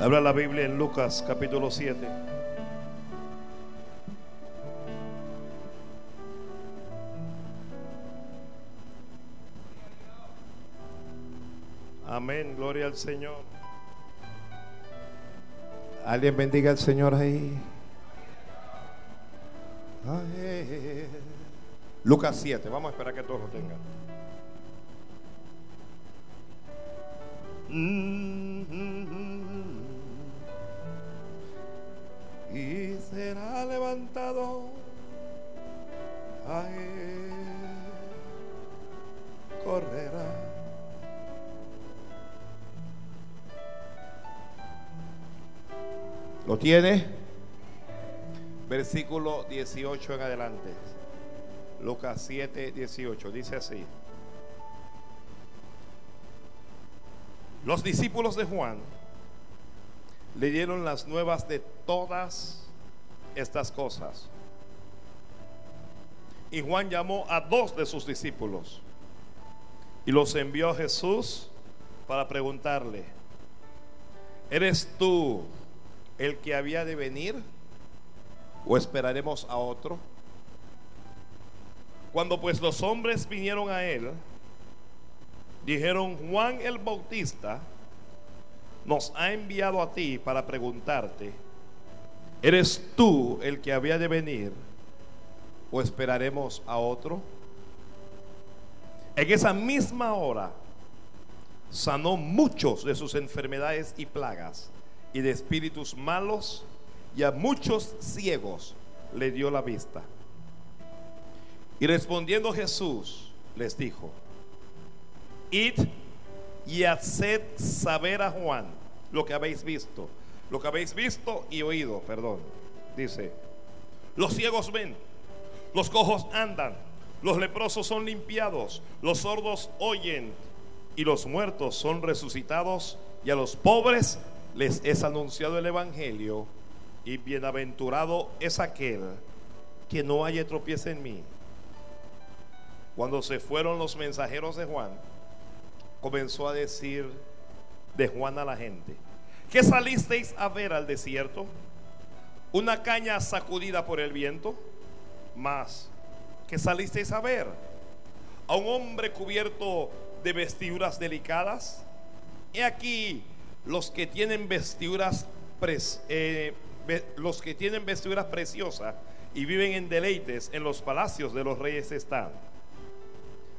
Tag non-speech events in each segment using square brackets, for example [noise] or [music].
Habla la Biblia en Lucas capítulo 7. Amén, gloria al Señor. Alguien bendiga al Señor ahí. Ay. Lucas 7, vamos a esperar que todos lo tengan. Y será levantado a él, correrá. ¿Lo tiene? Versículo 18 en adelante. Lucas 7, 18. Dice así. Los discípulos de Juan le dieron las nuevas de todas estas cosas. Y Juan llamó a dos de sus discípulos y los envió a Jesús para preguntarle, ¿eres tú el que había de venir o esperaremos a otro? Cuando pues los hombres vinieron a él, dijeron, Juan el Bautista nos ha enviado a ti para preguntarte, ¿eres tú el que había de venir o esperaremos a otro? En esa misma hora sanó muchos de sus enfermedades y plagas y de espíritus malos y a muchos ciegos le dio la vista. Y respondiendo Jesús les dijo, id y haced saber a Juan lo que habéis visto, lo que habéis visto y oído, perdón. Dice, los ciegos ven, los cojos andan, los leprosos son limpiados, los sordos oyen y los muertos son resucitados y a los pobres les es anunciado el Evangelio y bienaventurado es aquel que no haya tropieza en mí. Cuando se fueron los mensajeros de Juan, comenzó a decir de Juan a la gente, ¿qué salisteis a ver al desierto? ¿Una caña sacudida por el viento? Más, ¿qué salisteis a ver? ¿A un hombre cubierto de vestiduras delicadas? He aquí los que tienen vestiduras eh, los que tienen vestiduras preciosas y viven en deleites en los palacios de los reyes están.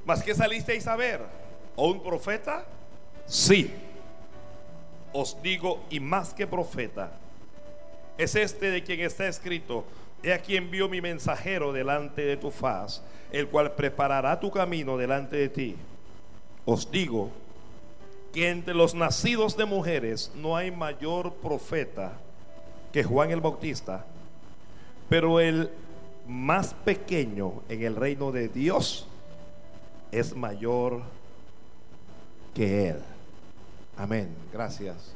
¿Mas qué salisteis a ver? ¿O un profeta? Sí. Os digo, y más que profeta, es este de quien está escrito, he aquí envío mi mensajero delante de tu faz, el cual preparará tu camino delante de ti. Os digo que entre los nacidos de mujeres no hay mayor profeta que Juan el Bautista, pero el más pequeño en el reino de Dios es mayor que él. Amén. Gracias.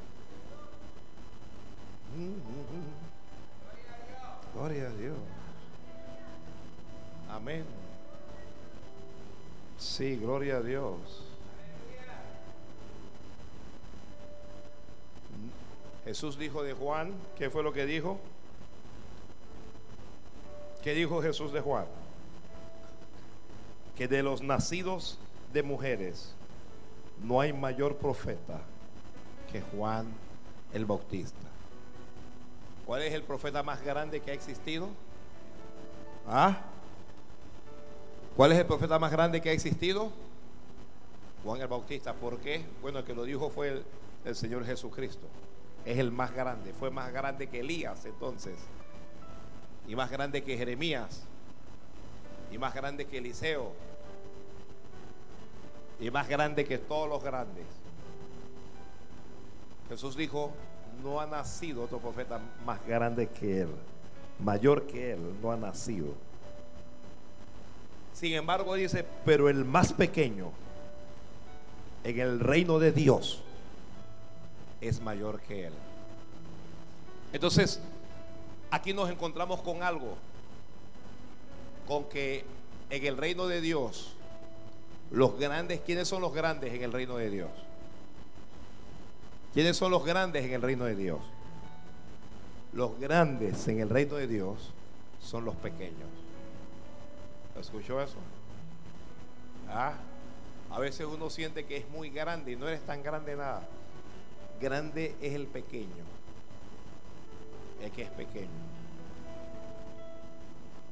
Gloria a Dios. Amén. Sí, gloria a Dios. Jesús dijo de Juan, ¿qué fue lo que dijo? ¿Qué dijo Jesús de Juan? Que de los nacidos de mujeres no hay mayor profeta que Juan el Bautista. ¿Cuál es el profeta más grande que ha existido? ¿Ah? ¿Cuál es el profeta más grande que ha existido? Juan el Bautista. ¿Por qué? Bueno, el que lo dijo fue el, el Señor Jesucristo es el más grande. Fue más grande que Elías entonces. Y más grande que Jeremías. Y más grande que Eliseo. Y más grande que todos los grandes. Jesús dijo, no ha nacido otro profeta más grande que él. Mayor que él, no ha nacido. Sin embargo dice, pero el más pequeño en el reino de Dios es mayor que Él. Entonces, aquí nos encontramos con algo, con que en el reino de Dios, los grandes, ¿quiénes son los grandes en el reino de Dios? ¿Quiénes son los grandes en el reino de Dios? Los grandes en el reino de Dios son los pequeños. ¿Escuchó eso? Ah, a veces uno siente que es muy grande y no eres tan grande nada. Grande es el pequeño. El que es pequeño.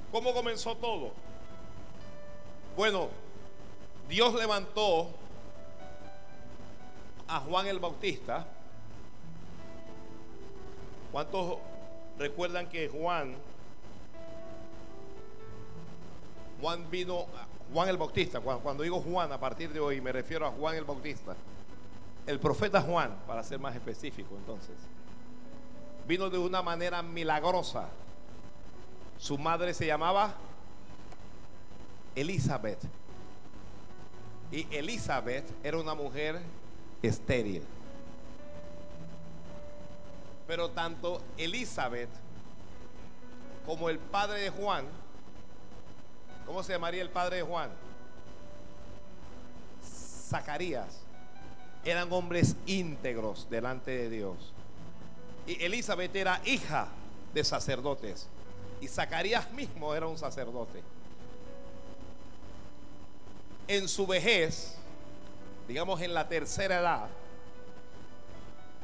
¿Cómo comenzó todo? Bueno, Dios levantó a Juan el Bautista. ¿Cuántos recuerdan que Juan, Juan vino, Juan el Bautista, cuando, digo Juan a partir de hoy me refiero a Juan el Bautista, el profeta Juan, para ser más específico entonces, vino de una manera milagrosa. Su madre se llamaba Elizabeth. Y Elizabeth era una mujer estéril. Pero tanto Elizabeth como el padre de Juan, ¿cómo se llamaría el padre de Juan? Zacarías, eran hombres íntegros delante de Dios. Y Elizabeth era hija de sacerdotes. Y Zacarías mismo era un sacerdote. En su vejez, digamos en la tercera edad,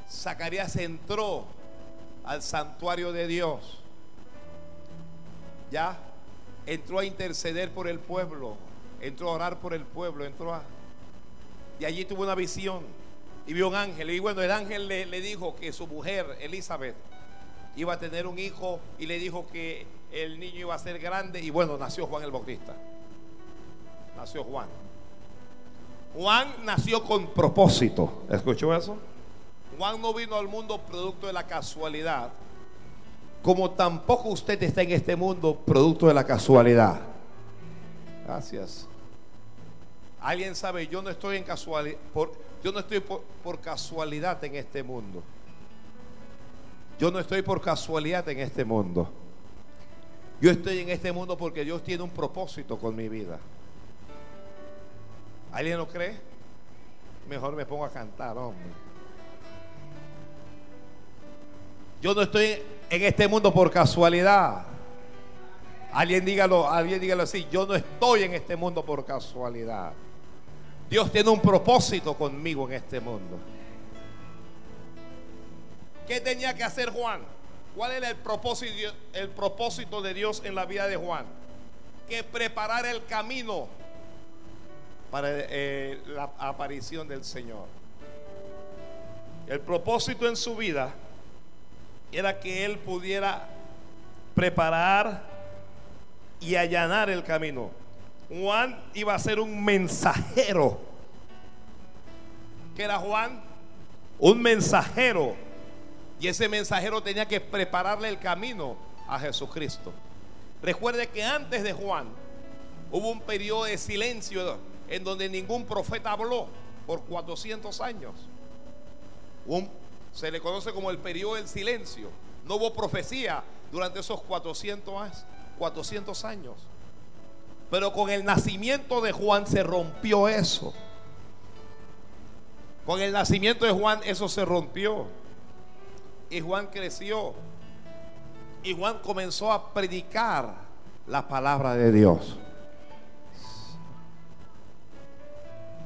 Zacarías entró al santuario de Dios. Ya entró a interceder por el pueblo, entró a orar por el pueblo, entró a... Y allí tuvo una visión y vio un ángel. Y bueno, el ángel le, le dijo que su mujer, Elizabeth, iba a tener un hijo y le dijo que el niño iba a ser grande. Y bueno, nació Juan el Bautista. Nació Juan. Juan nació con propósito. ¿Escuchó eso? Juan no vino al mundo producto de la casualidad, como tampoco usted está en este mundo producto de la casualidad. Gracias. Alguien sabe, yo no estoy en casualidad, yo no estoy por, por casualidad en este mundo. Yo no estoy por casualidad en este mundo. Yo estoy en este mundo porque Dios tiene un propósito con mi vida. ¿Alguien lo cree? Mejor me pongo a cantar, hombre. Yo no estoy en este mundo por casualidad. Alguien dígalo, alguien dígalo así. Yo no estoy en este mundo por casualidad. Dios tiene un propósito conmigo en este mundo. ¿Qué tenía que hacer Juan? ¿Cuál era el propósito, de Dios en la vida de Juan? Que preparar el camino para eh, la aparición del Señor. El propósito en su vida era que él pudiera preparar y allanar el camino. Juan iba a ser un mensajero. ¿Qué era Juan? Un mensajero. Y ese mensajero tenía que prepararle el camino a Jesucristo. Recuerde que antes de Juan hubo un periodo de silencio en donde ningún profeta habló por 400 años. Se le conoce como el periodo del silencio. No hubo profecía durante esos 400, 400 años. Pero con el nacimiento de Juan se rompió eso. Con el nacimiento de Juan eso se rompió. Y Juan creció. Y Juan comenzó a predicar la palabra de Dios.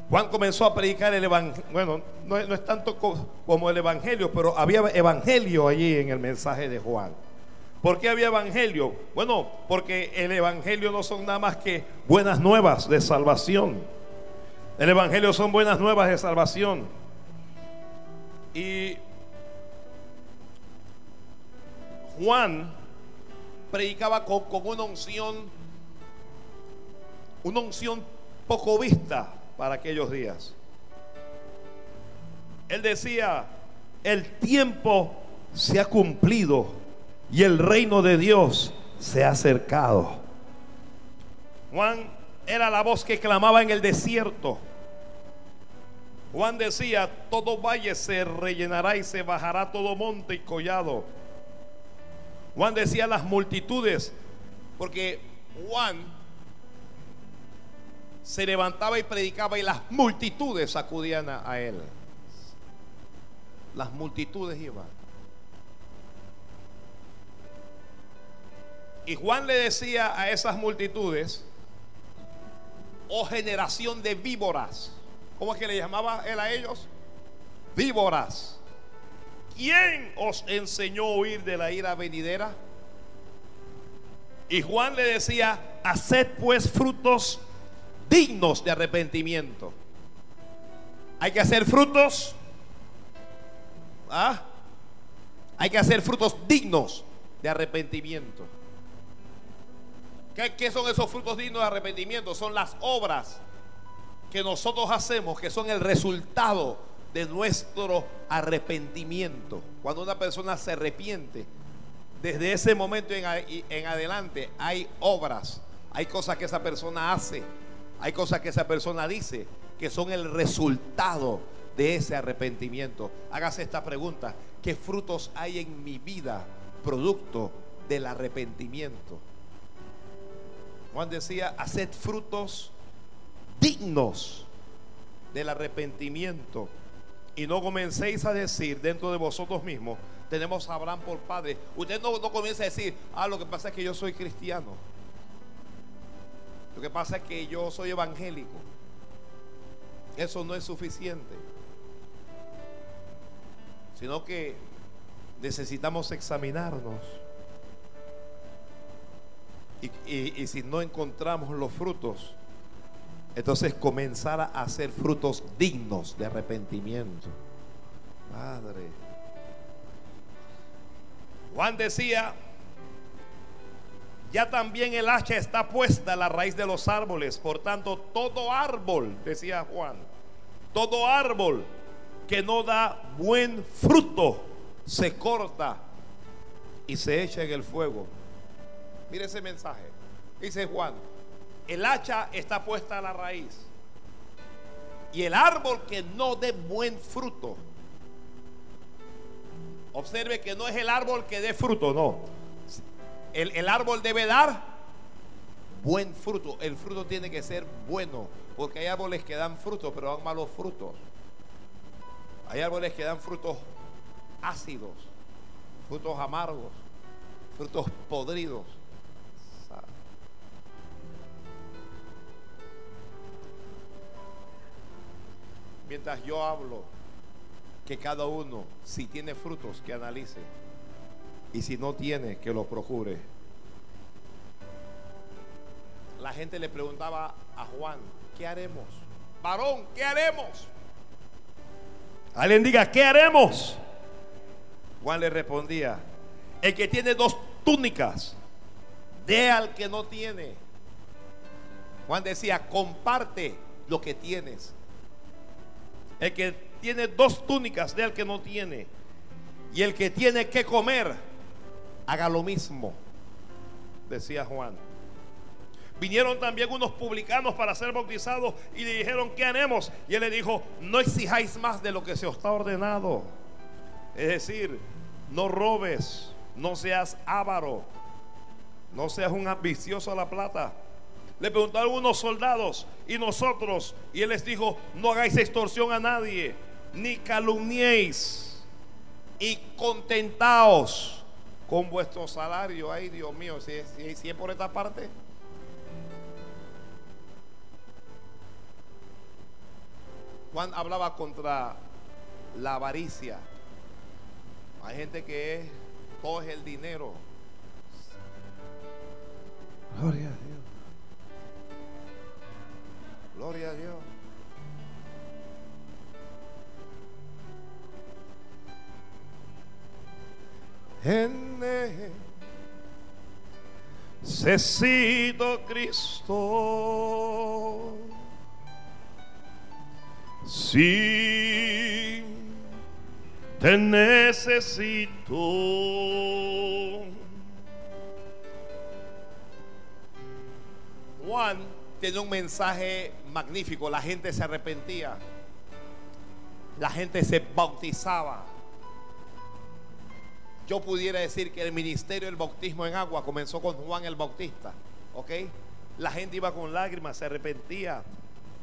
Juan comenzó a predicar el evangelio. Bueno, no, es tanto como el evangelio, pero había evangelio allí en el mensaje de Juan. ¿Por qué había evangelio? Bueno, porque el evangelio no son nada más que buenas nuevas de salvación. El evangelio son buenas nuevas de salvación. Y Juan predicaba con, con una unción, una unción poco vista para aquellos días. Él decía, el tiempo se ha cumplido y el reino de Dios se ha acercado. Juan era la voz que clamaba en el desierto. Juan decía, todo valle se rellenará y se bajará todo monte y collado. Juan decía las multitudes, porque Juan se levantaba y predicaba y las multitudes acudían a, él. las multitudes iban. Y Juan le decía a esas multitudes, oh generación de víboras, ¿cómo es que le llamaba él a ellos? Víboras. ¿Quién os enseñó a huir de la ira venidera? Y Juan le decía, haced pues frutos dignos de arrepentimiento. Hay que hacer frutos. ¿ah? Hay que hacer frutos dignos de arrepentimiento. ¿Qué, son esos frutos dignos de arrepentimiento? Son las obras que nosotros hacemos, que son el resultado de nuestro arrepentimiento. Cuando una persona se arrepiente, desde ese momento en, adelante hay obras, hay cosas que esa persona hace, hay cosas que esa persona dice, que son el resultado de ese arrepentimiento. Hágase esta pregunta, ¿qué frutos hay en mi vida producto del arrepentimiento? Juan decía, haced frutos dignos del arrepentimiento. Y no comencéis a decir dentro de vosotros mismos, tenemos a Abraham por padre. Usted no, no comienza a decir, ah, lo que pasa es que yo soy cristiano. Lo que pasa es que yo soy evangélico. Eso no es suficiente. Sino que necesitamos examinarnos y, si no encontramos los frutos, entonces comenzar a hacer frutos dignos de arrepentimiento. Padre. Juan decía, ya también el hacha está puesta a la raíz de los árboles. Por tanto, todo árbol, decía Juan, todo árbol que no da buen fruto se corta y se echa en el fuego. Mire ese mensaje. Dice Juan, el hacha está puesta a la raíz. Y el árbol que no dé buen fruto. Observe que no es el árbol que dé fruto, no. El, árbol debe dar buen fruto. El fruto tiene que ser bueno. Porque hay árboles que dan fruto, pero dan malos frutos. Hay árboles que dan frutos ácidos, frutos amargos, frutos podridos. mientras yo hablo, que cada uno, si tiene frutos, que analice. Y si no tiene, que lo procure. La gente le preguntaba a Juan, ¿qué haremos? Varón, ¿qué haremos? Alguien diga, ¿qué haremos? Juan le respondía, el que tiene dos túnicas, dé al que no tiene. Juan decía, comparte lo que tienes. El que tiene dos túnicas de el que no tiene. Y el que tiene que comer, haga lo mismo, decía Juan. Vinieron también unos publicanos para ser bautizados y le dijeron, ¿qué haremos? Y él le dijo, no exijáis más de lo que se os está ordenado. Es decir, no robes, no seas avaro, no seas un ambicioso a la plata le preguntaron unos soldados y nosotros, y él les dijo, no hagáis extorsión a nadie, ni calumniéis, y contentaos con vuestro salario. Ay, Dios mío, si, si es por esta parte. Juan hablaba contra la avaricia. Hay gente que coge el dinero. Gloria a Dios. Gloria a Dios. En necesito Cristo. Sí, te necesito. Juan tiene un mensaje magnífico. La gente se arrepentía. La gente se bautizaba. Yo pudiera decir que el ministerio del bautismo en agua comenzó con Juan el Bautista. ¿Ok? La gente iba con lágrimas, se arrepentía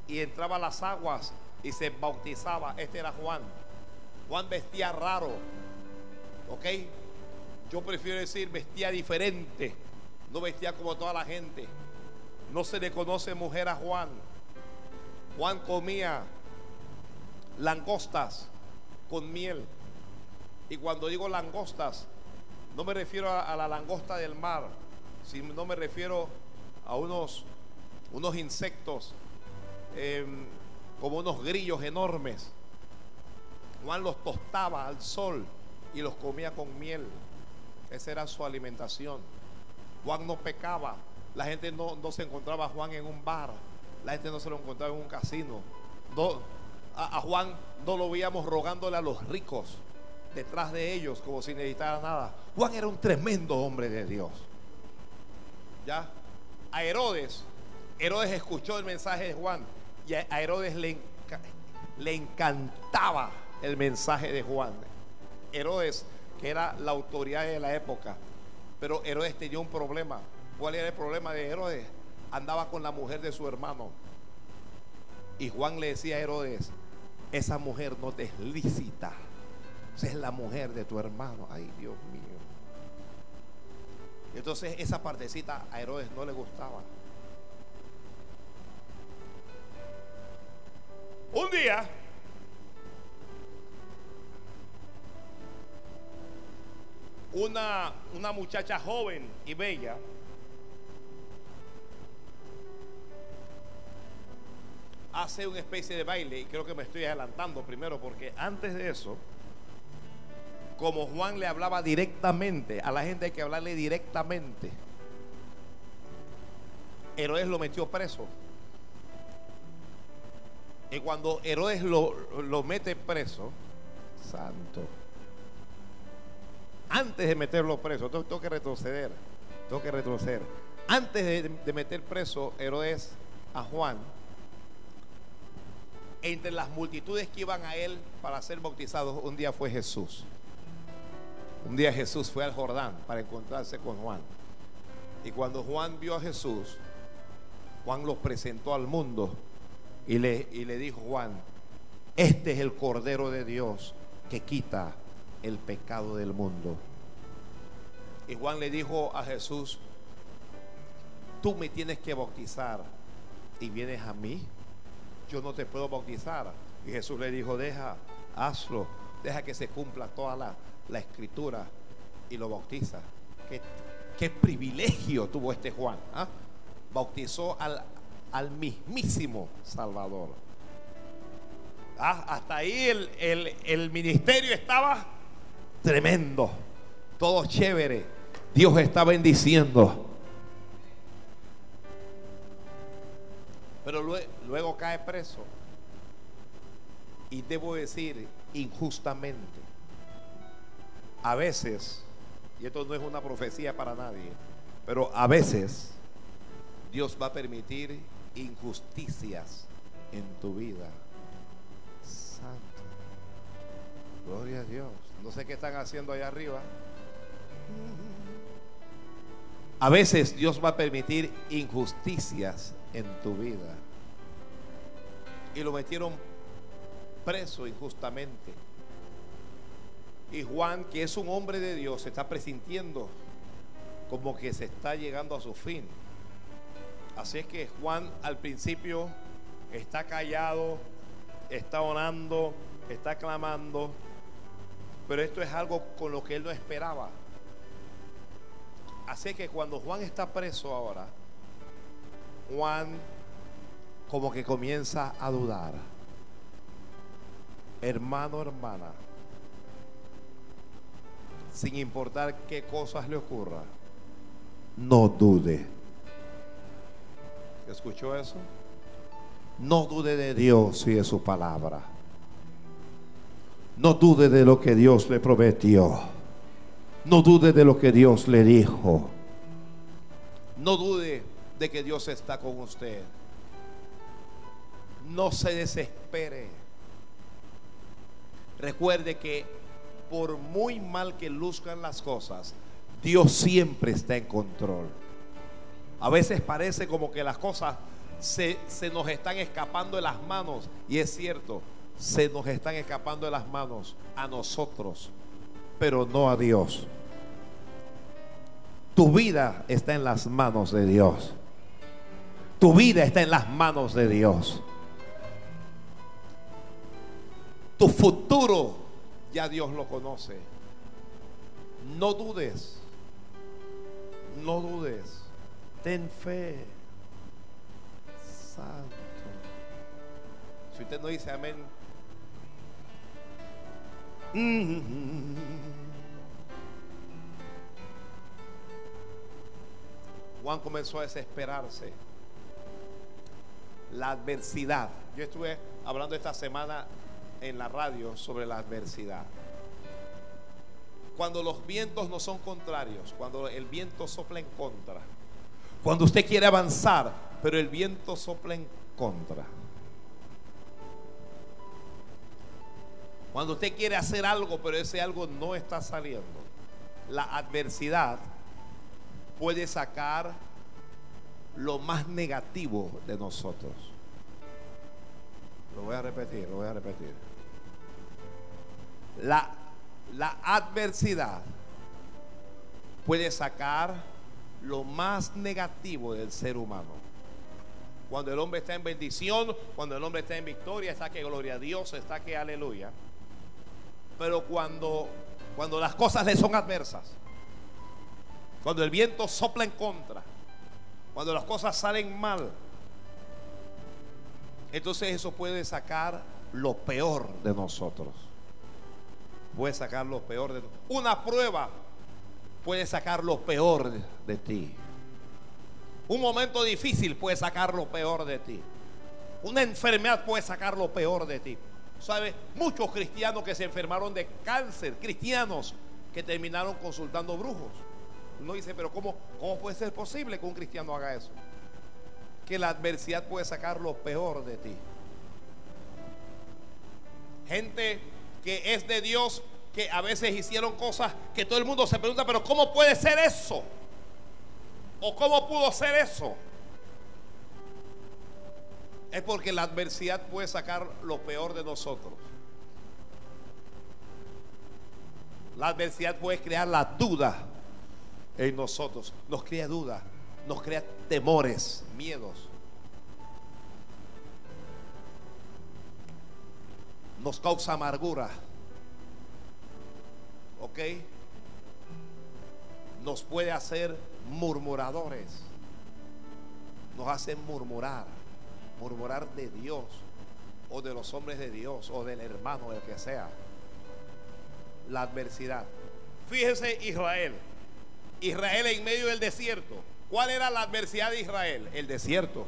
y entraba a las aguas y se bautizaba. Este era Juan. Juan vestía raro. ¿Ok? Yo prefiero decir vestía diferente. No vestía como toda la gente. No se le conoce mujer a Juan. Juan comía langostas con miel. Y cuando digo langostas, no me refiero a, la langosta del mar, sino me refiero a unos, unos insectos em, como unos grillos enormes. Juan los tostaba al sol y los comía con miel. Esa era su alimentación. Juan no pecaba. La gente no, se encontraba a Juan en un bar. La gente no se lo encontraba en un casino. a, Juan no lo veíamos rogándole a los ricos detrás de ellos como si necesitara nada. Juan era un tremendo hombre de Dios. ¿Ya? A Herodes, Herodes escuchó el mensaje de Juan y a Herodes le, le encantaba el mensaje de Juan. Herodes, que era la autoridad de la época, pero Herodes tenía un problema. ¿Cuál era el problema de Herodes? Andaba con la mujer de su hermano. Y Juan le decía a Herodes, esa mujer no te es lícita. Es la mujer de tu hermano. Ay, Dios mío. Entonces esa partecita a Herodes no le gustaba. Un día una, una muchacha joven y bella hace una especie de baile y creo que me estoy adelantando primero porque antes de eso, como Juan le hablaba directamente, a la gente hay que hablarle directamente. Herodes lo metió preso. Y cuando Herodes lo, lo mete preso, santo, antes de meterlo preso, tengo, que retroceder, tengo que retroceder. Antes de, meter preso Herodes a Juan, entre las multitudes que iban a él para ser bautizados, un día fue Jesús. Un día Jesús fue al Jordán para encontrarse con Juan. Y cuando Juan vio a Jesús, Juan lo presentó al mundo y le, y le dijo Juan, este es el Cordero de Dios que quita el pecado del mundo. Y Juan le dijo a Jesús, tú me tienes que bautizar y vienes a mí, yo no te puedo bautizar. Y Jesús le dijo, deja, hazlo, deja que se cumpla toda la, escritura y lo bautiza. Qué, privilegio tuvo este Juan. ¿ah? Bautizó al, al mismísimo Salvador. Ah, hasta ahí el, el ministerio estaba tremendo, todo chévere. Dios está bendiciendo. Pero luego, cae preso. Y debo decir, injustamente. A veces, y esto no es una profecía para nadie, pero a veces Dios va a permitir injusticias en tu vida. Santo. Gloria a Dios. No sé qué están haciendo allá arriba. A veces Dios va a permitir injusticias en tu vida. Y lo metieron preso injustamente. Y Juan, que es un hombre de Dios, se está presintiendo como que se está llegando a su fin. Así es que Juan al principio está callado, está orando, está clamando, pero esto es algo con lo que él no esperaba. Así que cuando Juan está preso ahora, Juan como que comienza a dudar. Hermano, hermana, sin importar qué cosas le ocurra, no dude. ¿Escuchó eso? No dude de Dios y de su palabra. No dude de lo que Dios le prometió. No dude de lo que Dios le dijo. No dude de que Dios está con usted. No se desespere. Recuerde que por muy mal que luzcan las cosas, Dios siempre está en control. A veces parece como que las cosas se, se nos están escapando de las manos. Y es cierto, se nos están escapando de las manos a nosotros, pero no a Dios. Tu vida está en las manos de Dios. Tu vida está en las manos de Dios. Tu futuro ya Dios lo conoce. No dudes. No dudes. Ten fe. Santo. Si usted no dice amén. [laughs] Juan comenzó a desesperarse. La adversidad. Yo estuve hablando esta semana en la radio sobre la adversidad. Cuando los vientos no son contrarios, cuando el viento sopla en contra, cuando usted quiere avanzar, pero el viento sopla en contra. Cuando usted quiere hacer algo, pero ese algo no está saliendo. La adversidad puede sacar lo más negativo de nosotros. Lo voy a repetir, lo voy a repetir. La, adversidad puede sacar lo más negativo del ser humano. Cuando el hombre está en bendición, cuando el hombre está en victoria, está que gloria a Dios, está que aleluya. Pero cuando, cuando las cosas le son adversas, cuando el viento sopla en contra, cuando las cosas salen mal, entonces eso puede sacar lo peor de nosotros puede sacar lo peor de Una prueba puede sacar lo peor de, ti. Un momento difícil puede sacar lo peor de ti. Una enfermedad puede sacar lo peor de ti. ¿Sabe? Muchos cristianos que se enfermaron de cáncer, cristianos que terminaron consultando brujos. Uno dice, pero ¿cómo, ¿cómo puede ser posible que un cristiano haga eso? Que la adversidad puede sacar lo peor de ti. Gente que es de Dios, que a veces hicieron cosas que todo el mundo se pregunta, pero ¿cómo puede ser eso? ¿O cómo pudo ser eso? Es porque la adversidad puede sacar lo peor de nosotros. La adversidad puede crear la duda en nosotros. Nos crea duda, nos crea temores, miedos. Nos causa amargura. ¿Ok? Nos puede hacer murmuradores. Nos hace murmurar. Murmurar de Dios o de los hombres de Dios o del hermano, del que sea. La adversidad. Fíjese Israel. Israel en medio del desierto. ¿Cuál era la adversidad de Israel? El desierto.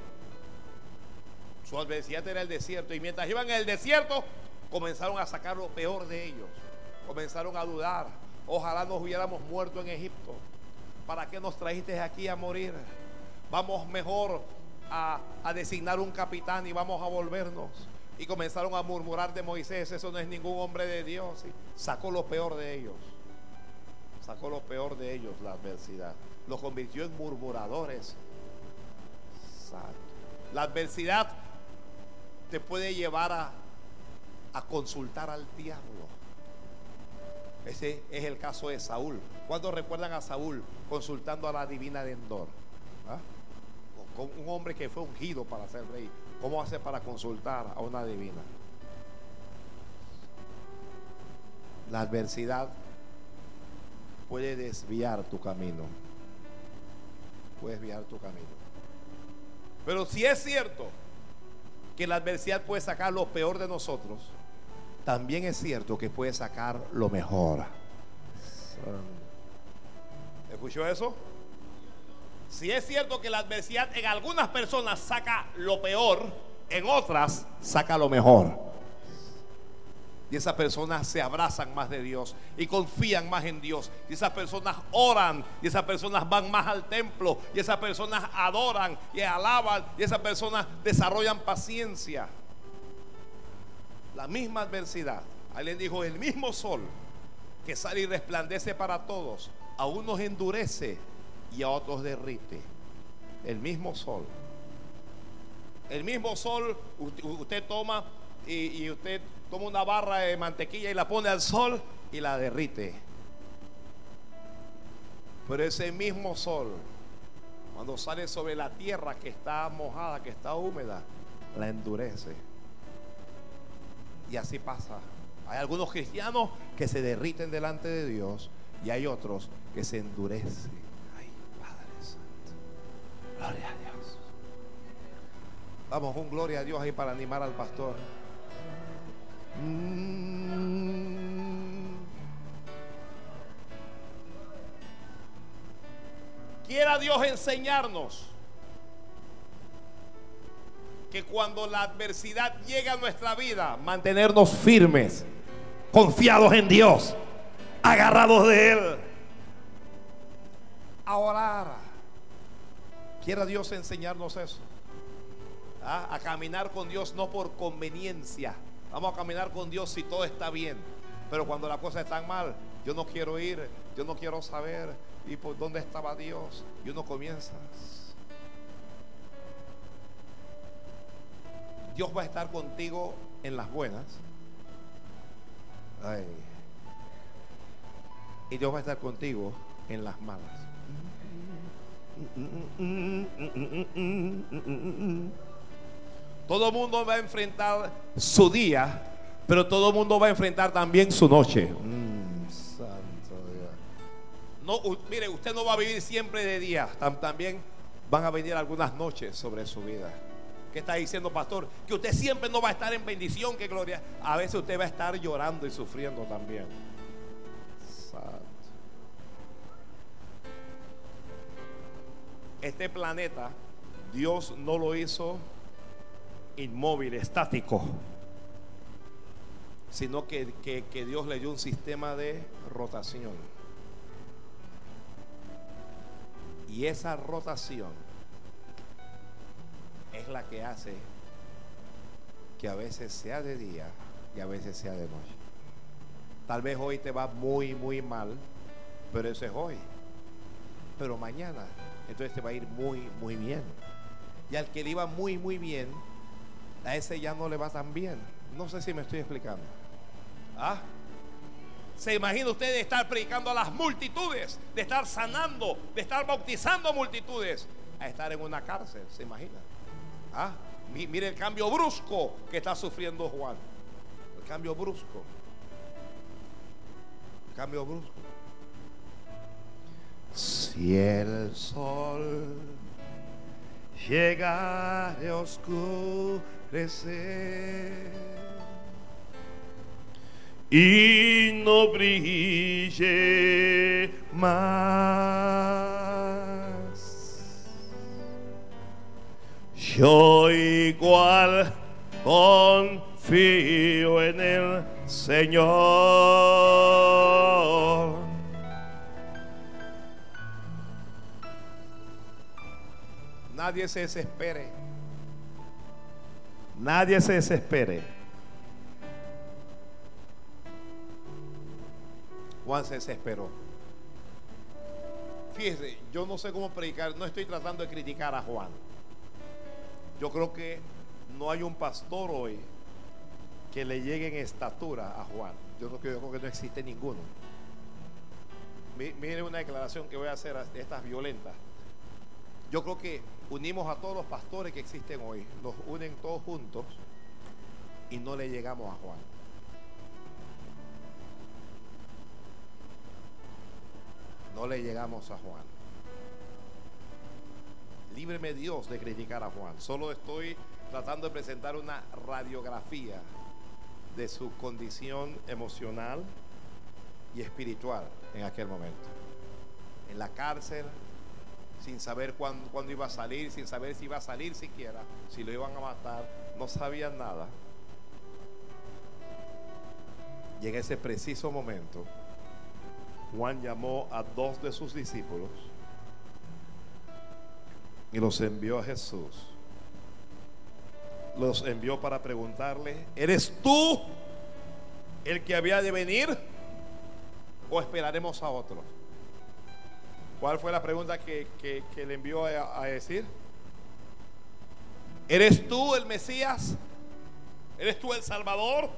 Su adversidad era el desierto. Y mientras iban en el desierto, comenzaron a sacar lo peor de ellos. Comenzaron a dudar. Ojalá nos hubiéramos muerto en Egipto. ¿Para qué nos trajiste aquí a morir? Vamos mejor a, designar un capitán y vamos a volvernos. Y comenzaron a murmurar de Moisés, eso no es ningún hombre de Dios. sacó lo peor de ellos. Sacó lo peor de ellos, la adversidad. Los convirtió en murmuradores. La adversidad te puede llevar a a consultar al diablo. Ese es el caso de Saúl. ¿Cuándo recuerdan a Saúl consultando a la divina de Endor? ¿Ah? Con un hombre que fue ungido para ser rey. ¿Cómo hace para consultar a una divina? La adversidad puede desviar tu camino. Puede desviar tu camino. Pero si es cierto que la adversidad puede sacar lo peor de nosotros, también es cierto que puede sacar lo mejor. ¿Escuchó eso? Si es cierto que la adversidad en algunas personas saca lo peor, en otras saca lo mejor. Y esas personas se abrazan más de Dios y confían más en Dios. Y esas personas oran. Y esas personas van más al templo. Y esas personas adoran y alaban. Y esas personas desarrollan paciencia la misma adversidad. Ahí le dijo, el mismo sol que sale y resplandece para todos, a unos endurece y a otros derrite. El mismo sol. El mismo sol, usted toma y, y usted toma una barra de mantequilla y la pone al sol y la derrite. Pero ese mismo sol, cuando sale sobre la tierra que está mojada, que está húmeda, la endurece. Y así pasa. Hay algunos cristianos que se derriten delante de Dios y hay otros que se endurecen. Ay, Padre Santo. Gloria a Dios. Vamos, un gloria a Dios ahí para animar al pastor. Mm. Quiera Dios enseñarnos que cuando la adversidad llega a nuestra vida, mantenernos firmes, confiados en Dios, agarrados de Él, a orar. Quiera Dios enseñarnos eso. ¿Ah? A caminar con Dios no por conveniencia. Vamos a caminar con Dios si todo está bien. Pero cuando la cosa está mal, yo no quiero ir, yo no quiero saber. ¿Y por dónde estaba Dios? Y uno comienza. Dios va a estar contigo en las buenas. Ay. Y Dios va a estar contigo en las malas. Todo mundo va a enfrentar su día, pero todo mundo va a enfrentar también su noche. Santo Dios. No, mire, usted no va a vivir siempre de día. También van a venir algunas noches sobre su vida. ¿Qué está diciendo, pastor? Que usted siempre no va a estar en bendición, que gloria. A veces usted va a estar llorando y sufriendo también. Este planeta, Dios no lo hizo inmóvil, estático, sino que, que Dios le dio un sistema de rotación. Y esa rotación es la que hace que a veces sea de día y a veces sea de noche. Tal vez hoy te va muy, muy mal, pero eso es hoy. Pero mañana, entonces te va a ir muy, muy bien. Y al que le iba muy, muy bien, a ese ya no le va tan bien. No sé si me estoy explicando. ¿Ah? ¿Se imagina usted de estar predicando a las multitudes, de estar sanando, de estar bautizando multitudes, a estar en una cárcel? ¿Se imagina? Ah, mire el cambio brusco que está sufriendo Juan. El cambio brusco. El cambio brusco. Si el sol llega a oscurecer y no brille más Yo igual confío en el Señor. Nadie se desespere. Nadie se desespere. Juan se desesperó. Fíjese, yo no sé cómo predicar, no estoy tratando de criticar a Juan. Yo creo que no hay un pastor hoy que le llegue en estatura a Juan. Yo, creo que no existe ninguno. Mire una declaración que voy a hacer, estas violentas. Yo creo que unimos a todos los pastores que existen hoy, nos unen todos juntos y no le llegamos a Juan. No le llegamos a Juan. Líbreme Dios de criticar a Juan. Solo estoy tratando de presentar una radiografía de su condición emocional y espiritual en aquel momento. En la cárcel, sin saber cuándo, iba a salir, sin saber si iba a salir siquiera, si lo iban a matar, no sabían nada. Y en ese preciso momento, Juan llamó a dos de sus discípulos y los envió a Jesús. Los envió para preguntarle, ¿eres tú el que había de venir o esperaremos a otro? ¿Cuál fue la pregunta que, le envió a, a decir? ¿Eres tú el Mesías? ¿Eres tú el Salvador?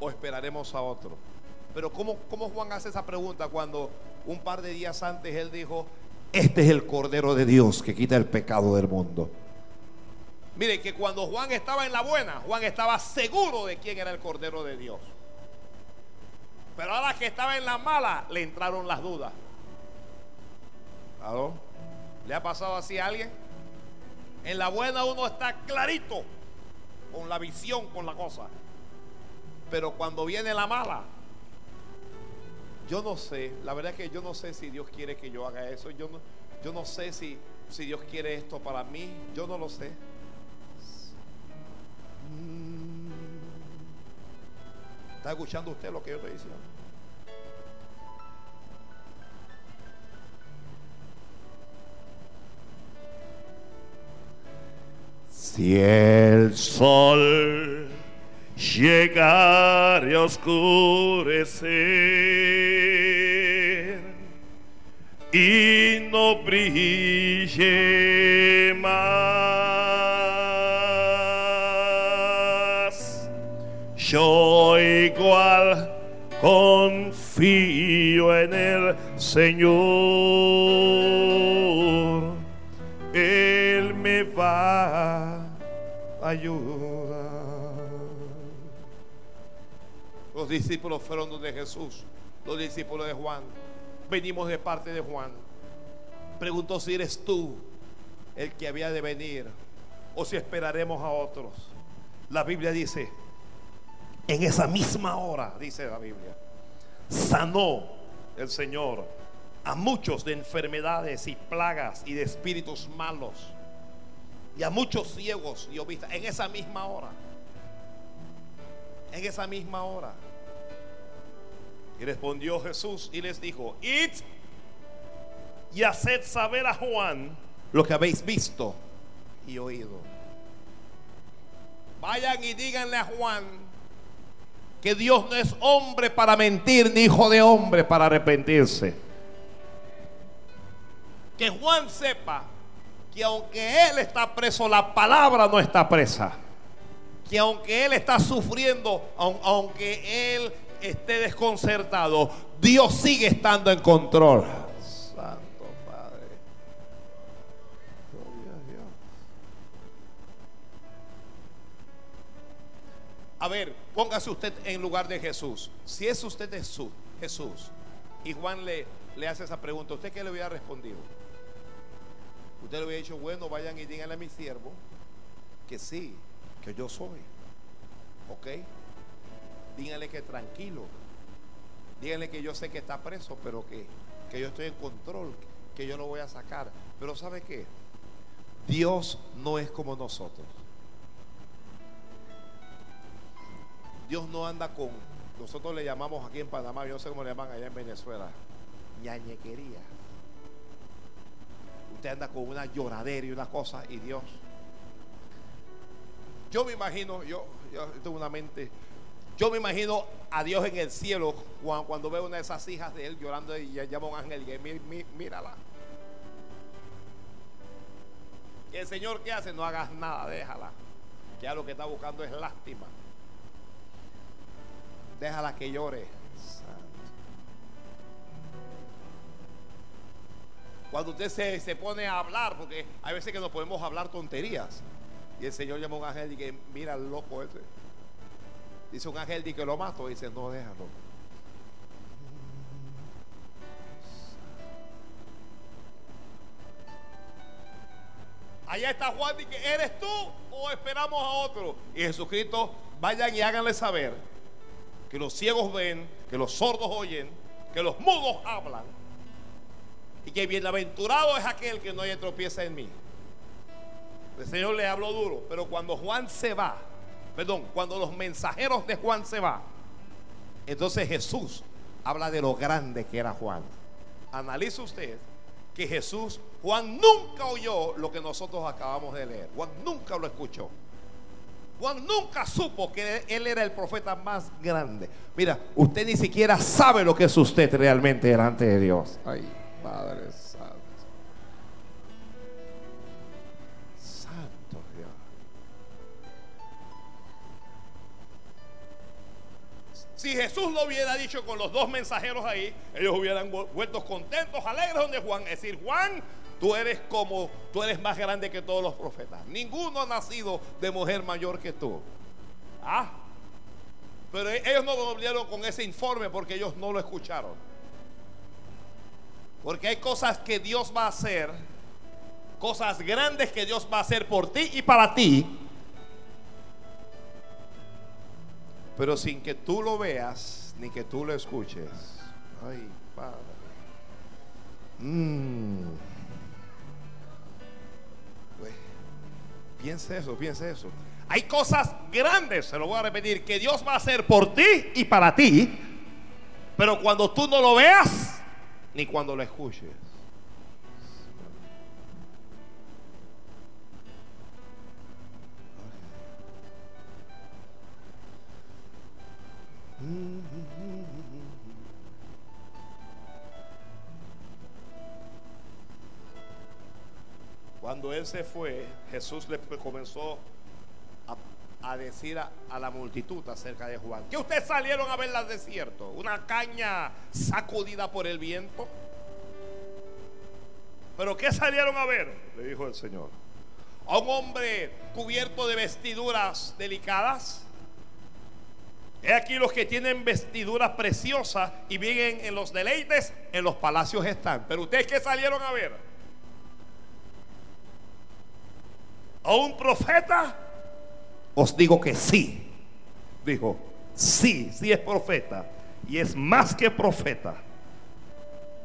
¿O esperaremos a otro? Pero ¿cómo, ¿cómo Juan hace esa pregunta cuando un par de días antes él dijo, este es el Cordero de Dios que quita el pecado del mundo? Mire que cuando Juan estaba en la buena, Juan estaba seguro de quién era el Cordero de Dios. Pero ahora que estaba en la mala, le entraron las dudas. ¿Aló? ¿Le ha pasado así a alguien? En la buena uno está clarito con la visión, con la cosa. Pero cuando viene la mala, yo no sé, la verdad es que yo no sé si Dios quiere que yo haga eso. Yo no, yo no sé si, si Dios quiere esto para mí. Yo no lo sé. ¿Está escuchando usted lo que yo estoy diciendo? Si sol llegare a oscurecer y no brille más, yo igual confío en el Señor. Él me va a ayudar. Los discípulos fueron donde Jesús, los discípulos de Juan. Venimos de parte de Juan. Preguntó si eres tú el que había de venir o si esperaremos a otros. La Biblia dice, en esa misma hora, dice la Biblia, sanó el Señor a muchos de enfermedades y plagas y de espíritus malos y a muchos ciegos y ovistas en esa misma hora. En esa misma hora. Y respondió Jesús y les dijo, id y haced saber a Juan lo que habéis visto y oído. Vayan y díganle a Juan que Dios no es hombre para mentir, ni hijo de hombre para arrepentirse. Que Juan sepa que aunque él está preso, la palabra no está presa. Que aunque él está sufriendo, aunque él esté desconcertado, Dios sigue estando en control. Santo Padre. A ver, póngase usted en lugar de Jesús. Si es usted Jesús, Jesús y Juan le, le hace esa pregunta, ¿usted qué le hubiera respondido? Usted le hubiera dicho, bueno, vayan y díganle a mi siervo que sí, que yo soy. ¿Ok? Díganle que tranquilo. Díganle que yo sé que está preso, pero que, que yo estoy en control, que yo lo voy a sacar. Pero ¿sabe qué? Dios no es como nosotros. Dios no anda con, nosotros le llamamos aquí en Panamá, yo no sé cómo le llaman allá en Venezuela, ñañequería. Usted anda con una lloradera y una cosa y Dios. Yo me imagino, yo, yo tengo una mente, yo me imagino a Dios en el cielo cuando, veo una de esas hijas de él llorando y llama a un ángel y mí, mírala. Y el Señor qué hace? No hagas nada, déjala. Ya lo que está buscando es lástima. Déjala que llore. Cuando usted se, se, pone a hablar, porque hay veces que nos podemos hablar tonterías. Y el Señor llama a un ángel y que mira al loco ese. Dice un ángel y que lo mato. dice, no, déjalo. Allá está Juan que eres tú o esperamos a otro. Y Jesucristo, vayan y háganle saber que los ciegos ven, que los sordos oyen, que los mudos hablan y que bienaventurado es aquel que no haya tropieza en mí. El Señor le habló duro, pero cuando Juan se va, perdón, cuando los mensajeros de Juan se van, entonces Jesús habla de lo grande que era Juan. Analice usted que Jesús, Juan nunca oyó lo que nosotros acabamos de leer. Juan nunca lo escuchó. Juan nunca supo que él era el profeta más grande. Mira, usted ni siquiera sabe lo que es usted realmente delante de Dios. Ay. Padre Si Jesús lo hubiera dicho con los dos mensajeros ahí, ellos hubieran vuelto contentos, alegres donde Juan. Es decir, Juan, tú eres como, tú eres más grande que todos los profetas. Ninguno ha nacido de mujer mayor que tú. Ah, pero ellos no volvieron con ese informe porque ellos no lo escucharon. Porque hay cosas que Dios va a hacer, cosas grandes que Dios va a hacer por ti y para ti pero sin que tú lo veas ni que tú lo escuches. Ay, Padre. Mm. Pues, piense eso, piense eso. Hay cosas grandes, se lo voy a repetir, que Dios va a hacer por ti y para ti. Pero cuando tú no lo veas, ni cuando lo escuches. Cuando él se fue, Jesús le comenzó a, decir a, la multitud acerca de Juan. ¿Que ustedes salieron a ver al desierto? ¿Una caña sacudida por el viento? ¿Pero qué salieron a ver? Le dijo el Señor. A un hombre cubierto de vestiduras delicadas He aquí los que tienen vestiduras preciosas y viven en los deleites, en los palacios están. Pero ustedes que salieron a ver. ¿A un profeta? Os digo que sí. Dijo, sí, sí es profeta. Y es más que profeta.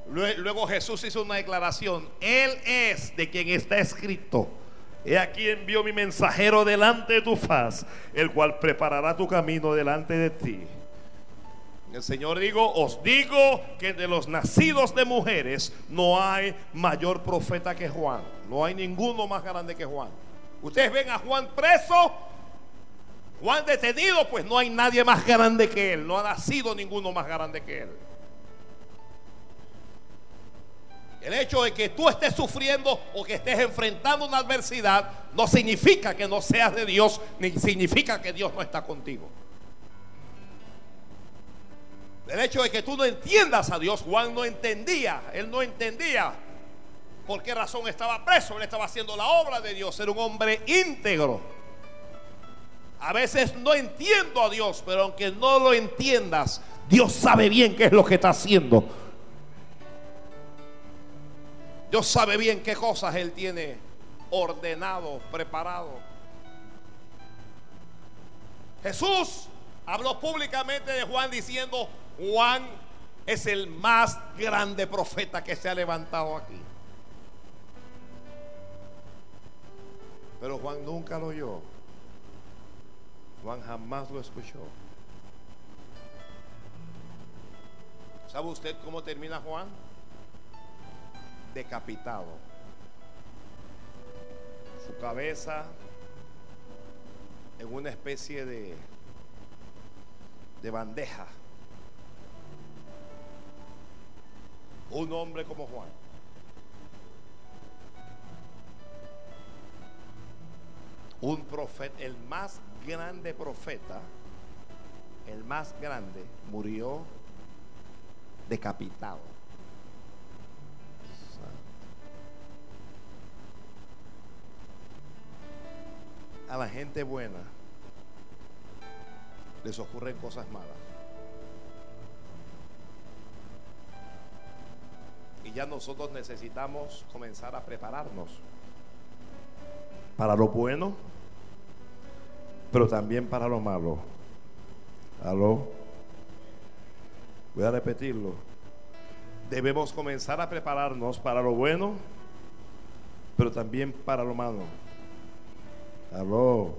Luego Jesús hizo una declaración. Él es de quien está escrito He aquí envió mi mensajero delante de tu faz, el cual preparará tu camino delante de ti. El Señor digo, os digo que de los nacidos de mujeres no hay mayor profeta que Juan. No hay ninguno más grande que Juan. Ustedes ven a Juan preso, Juan detenido, pues no hay nadie más grande que él. No ha nacido ninguno más grande que él. El hecho de que tú estés sufriendo o que estés enfrentando una adversidad no significa que no seas de Dios, ni significa que Dios no está contigo. El hecho de que tú no entiendas a Dios, Juan no entendía, él no entendía por qué razón estaba preso, él estaba haciendo la obra de Dios, era un hombre íntegro. A veces no entiendo a Dios, pero aunque no lo entiendas, Dios sabe bien qué es lo que está haciendo Dios sabe bien qué cosas Él tiene ordenado, preparado. Jesús habló públicamente de Juan diciendo, Juan es el más grande profeta que se ha levantado aquí. Pero Juan nunca lo oyó. Juan jamás lo escuchó. ¿Sabe usted cómo termina Juan? Decapitado. Su cabeza en una especie de, de bandeja. Un hombre como Juan. Un profeta, el más grande profeta, el más grande, murió decapitado. A la gente buena les ocurren cosas malas. Y ya nosotros necesitamos comenzar a prepararnos para lo bueno, pero también para lo malo. ¿Aló? Voy a repetirlo. Debemos comenzar a prepararnos para lo bueno, pero también para lo malo. Aló.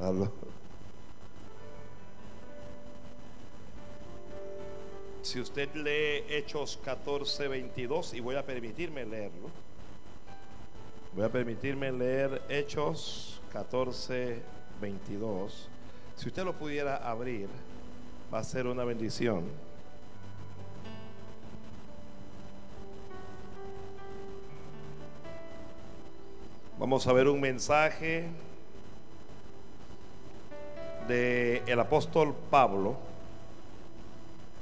Aló. Si usted lee Hechos 14, 22, y voy a permitirme leerlo, voy a permitirme leer Hechos 14, 22. Si usted lo pudiera abrir, va a ser una bendición. Vamos a ver un mensaje del el apóstol Pablo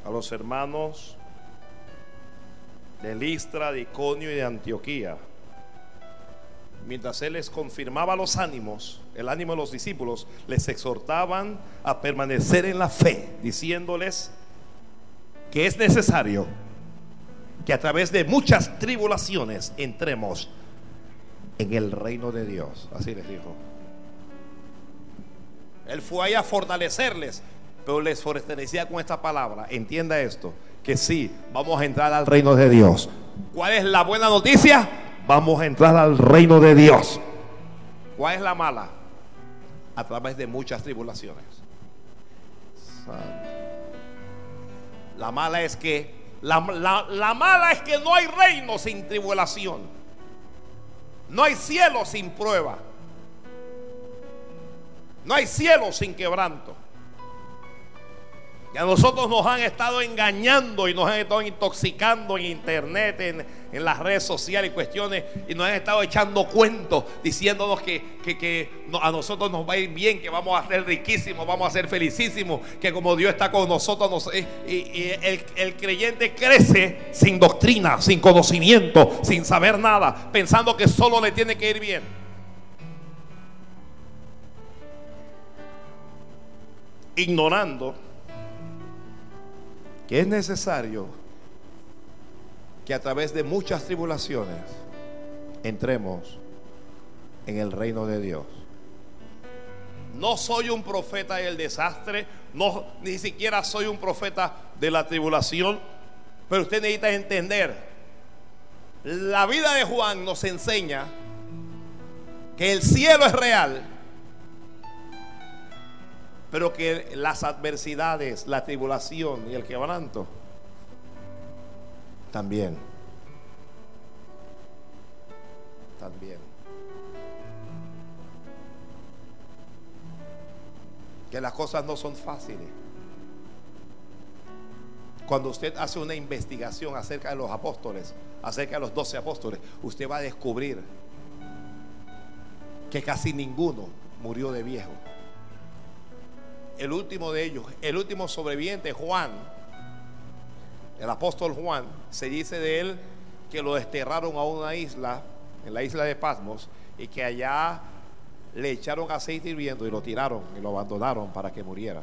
a los hermanos de Listra, de Iconio y de Antioquía. Mientras él les confirmaba los ánimos, el ánimo de los discípulos, les exhortaban a permanecer en la fe, diciéndoles que es necesario que a través de muchas tribulaciones entremos en el reino de Dios. Así les dijo. Él fue ahí a fortalecerles, pero les fortalecía con esta palabra. Entienda esto, que sí, vamos a entrar al reino de Dios. ¿Cuál es la buena noticia? Vamos a entrar al reino de Dios. ¿Cuál es la mala? A través de muchas tribulaciones. La mala es que la, la, mala es que no hay reino sin tribulación. No hay cielo sin prueba. No hay cielo sin quebranto. Y a nosotros nos han estado engañando y nos han estado intoxicando en internet, en, las redes sociales y cuestiones, y nos han estado echando cuentos diciéndonos que, a nosotros nos va a ir bien, que vamos a ser riquísimos, vamos a ser felicísimos, que como Dios está con nosotros, y, el, el creyente crece sin doctrina, sin conocimiento, sin saber nada, pensando que solo le tiene que ir bien. Ignorando que es necesario que a través de muchas tribulaciones entremos en el reino de Dios. No soy un profeta del desastre, no, ni siquiera soy un profeta de la tribulación, pero usted necesita entender, la vida de Juan nos enseña que el cielo es real pero que las adversidades, la tribulación y el quebranto también. También. Que las cosas no son fáciles. Cuando usted hace una investigación acerca de los apóstoles, acerca de los doce apóstoles, usted va a descubrir que casi ninguno murió de viejo el último de ellos, el último sobreviviente, Juan, el apóstol Juan, se dice de él que lo desterraron a una isla, en la isla de Pasmos, y que allá le echaron aceite hirviendo y lo tiraron y lo abandonaron para que muriera.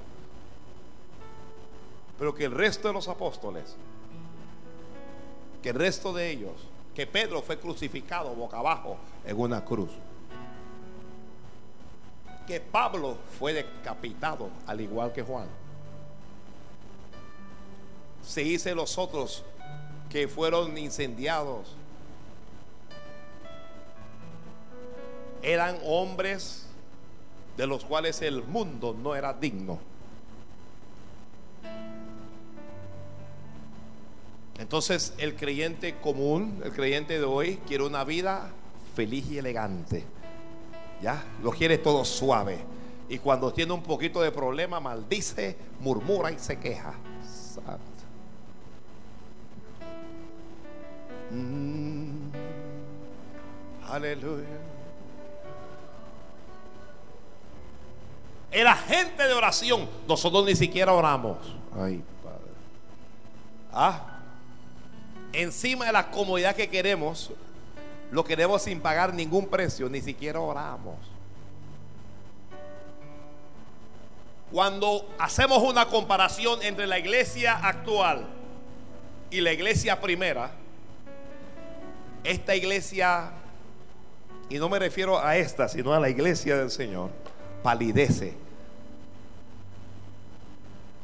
Pero que el resto de los apóstoles, que el resto de ellos, que Pedro fue crucificado boca abajo en una cruz que Pablo fue decapitado al igual que Juan. Se dice los otros que fueron incendiados. Eran hombres de los cuales el mundo no era digno. Entonces el creyente común, el creyente de hoy, quiere una vida feliz y elegante. ¿Ya? Lo quiere todo suave. Y cuando tiene un poquito de problema, maldice, murmura y se queja. Mm. aleluya. El agente de oración, nosotros ni siquiera oramos. Ay, Padre. Ah, encima de la comodidad que queremos, lo queremos sin pagar ningún precio, ni siquiera oramos. Cuando hacemos una comparación entre la iglesia actual y la iglesia primera, esta iglesia, y no me refiero a esta, sino a la iglesia del Señor, palidece.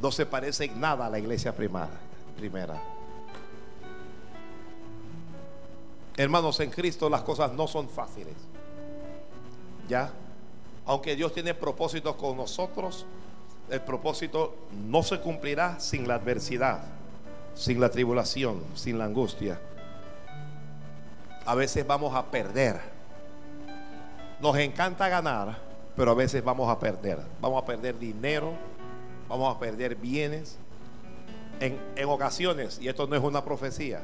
No se parece en nada a la iglesia primera. Hermanos, en Cristo las cosas no son fáciles. ¿Ya? Aunque Dios tiene propósitos con nosotros, el propósito no se cumplirá sin la adversidad, sin la tribulación, sin la angustia. A veces vamos a perder. Nos encanta ganar, pero a veces vamos a perder. Vamos a perder dinero, vamos a perder bienes. En, en ocasiones, y esto no es una profecía,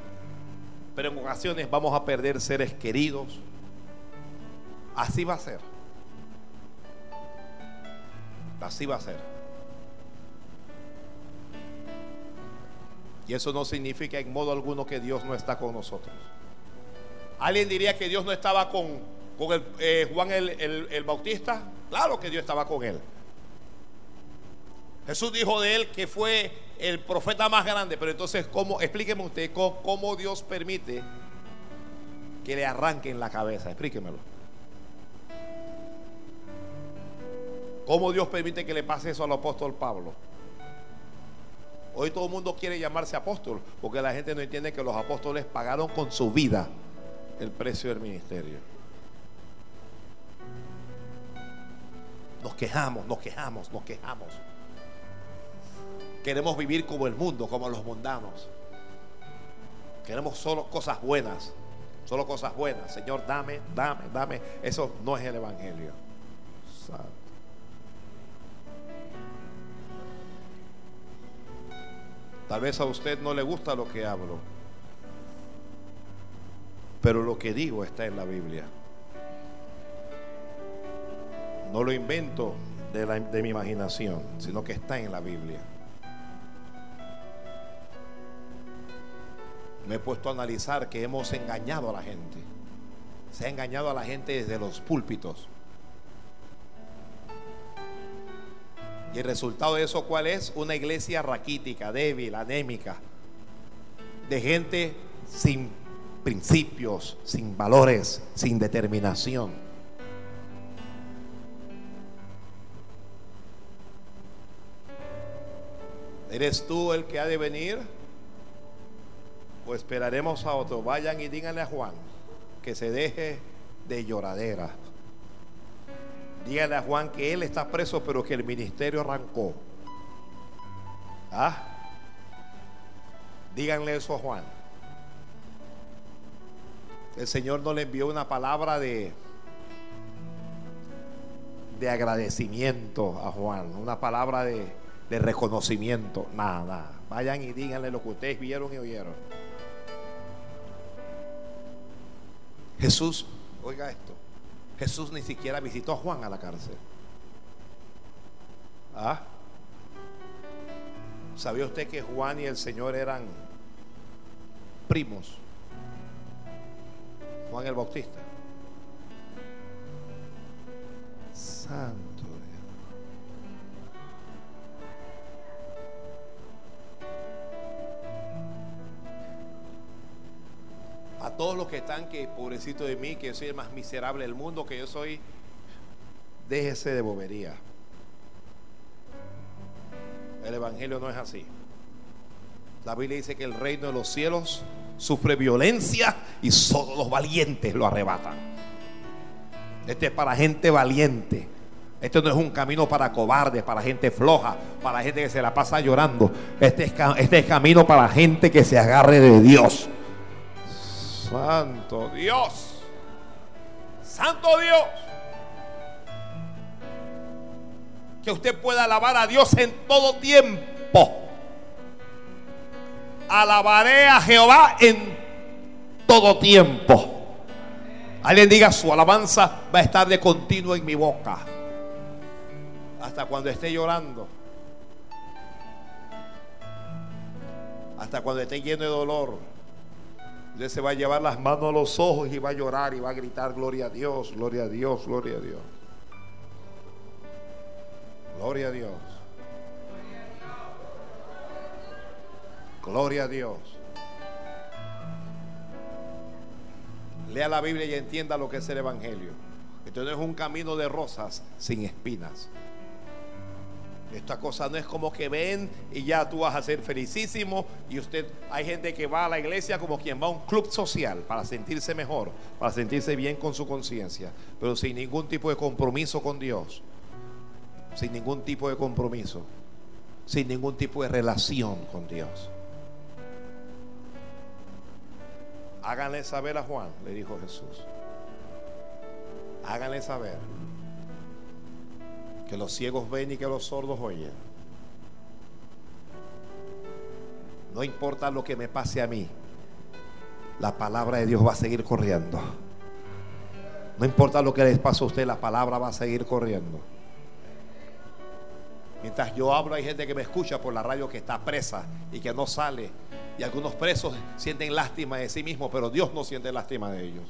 pero en ocasiones vamos a perder seres queridos. Así va a ser. Así va a ser. Y eso no significa en modo alguno que Dios no está con nosotros. ¿Alguien diría que Dios no estaba con, con el, eh, Juan el, el Bautista? Claro que Dios estaba con él. Jesús dijo de él que fue el profeta más grande, pero entonces, ¿cómo? Explíqueme usted cómo, Dios permite que le arranquen la cabeza. Explíquemelo. ¿Cómo Dios permite que le pase eso al apóstol Pablo? Hoy todo el mundo quiere llamarse apóstol porque la gente no entiende que los apóstoles pagaron con su vida el precio del ministerio. Nos quejamos, nos quejamos, nos quejamos. Queremos vivir como el mundo, como los mundanos. Queremos solo cosas buenas, solo cosas buenas. Señor, dame, dame, dame. Eso no es el Evangelio. Tal vez a usted no le gusta lo que hablo, pero lo que digo está en la Biblia. No lo invento de, de mi imaginación, sino que está en la Biblia. Me he puesto a analizar que hemos engañado a la gente. Se ha engañado a la gente desde los púlpitos. Y el resultado de eso, ¿cuál es? Una iglesia raquítica, débil, anémica, de gente sin principios, sin valores, sin determinación. ¿Eres tú el que ha de venir? Pues esperaremos a otro. Vayan y díganle a Juan que se deje de lloradera. Díganle a Juan que él está preso, pero que el ministerio arrancó. ¿Ah? Díganle eso a Juan. El Señor no le envió una palabra de, de agradecimiento a Juan, una palabra de, de reconocimiento. Nada, nada. Vayan y díganle lo que ustedes vieron y oyeron. Jesús, oiga esto, Jesús ni siquiera visitó a Juan a la cárcel. ¿Ah? ¿Sabía usted que Juan y el Señor eran primos? Juan el Bautista. Santo. A todos los que están, que pobrecito de mí, que yo soy el más miserable del mundo, que yo soy, déjese de bobería. El Evangelio no es así. La Biblia dice que el reino de los cielos sufre violencia y solo los valientes lo arrebatan. Este es para gente valiente. Este no es un camino para cobardes, para gente floja, para gente que se la pasa llorando. Este es, este es camino para gente que se agarre de Dios. Santo Dios. Santo Dios. Que usted pueda alabar a Dios en todo tiempo. Alabaré a Jehová en todo tiempo. Alguien diga, su alabanza va a estar de continuo en mi boca. Hasta cuando esté llorando. Hasta cuando esté lleno de dolor Usted se va a llevar las manos a los ojos y va a llorar y va a gritar gloria a Dios, gloria a Dios, gloria a Dios. Gloria a Dios. Gloria a Dios. Lea la Biblia y entienda lo que es el Evangelio. Esto no es un camino de rosas sin espinas. Esta cosa no es como que ven y ya tú vas a ser felicísimo y usted, hay gente que va a la iglesia como quien va a un club social para sentirse mejor, para sentirse bien con su conciencia, pero sin ningún tipo de compromiso con Dios, sin ningún tipo de compromiso, sin ningún tipo de relación con Dios. Háganle saber a Juan, le dijo Jesús. Háganle saber que los ciegos ven y que los sordos oyen. No importa lo que me pase a mí, la palabra de Dios va a seguir corriendo. No importa lo que les pase a usted, la palabra va a seguir corriendo. Mientras yo hablo hay gente que me escucha por la radio que está presa y que no sale. Y algunos presos sienten lástima de sí mismos, pero Dios no siente lástima de ellos.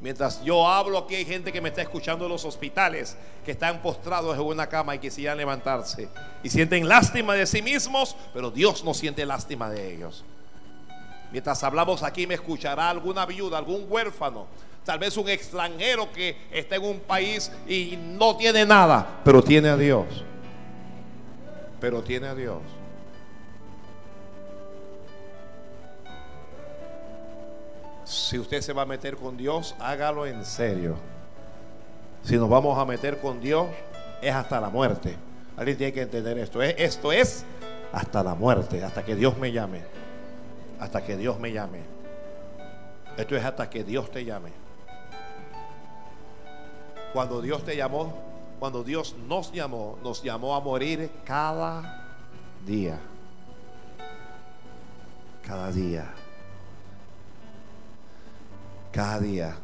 Mientras yo hablo aquí hay gente que me está escuchando en los hospitales, que están postrados en una cama y quisieran levantarse. Y sienten lástima de sí mismos, pero Dios no siente lástima de ellos. Mientras hablamos aquí me escuchará alguna viuda, algún huérfano, tal vez un extranjero que está en un país y no tiene nada, pero tiene a Dios. Pero tiene a Dios. Si usted se va a meter con Dios, hágalo en serio. Si nos vamos a meter con Dios, es hasta la muerte. Alguien tiene que entender esto. Esto es hasta la muerte, hasta que Dios me llame. Hasta que Dios me llame. Esto es hasta que Dios te llame. Cuando Dios te llamó, cuando Dios nos llamó, nos llamó a morir cada día. Cada día. Cada día.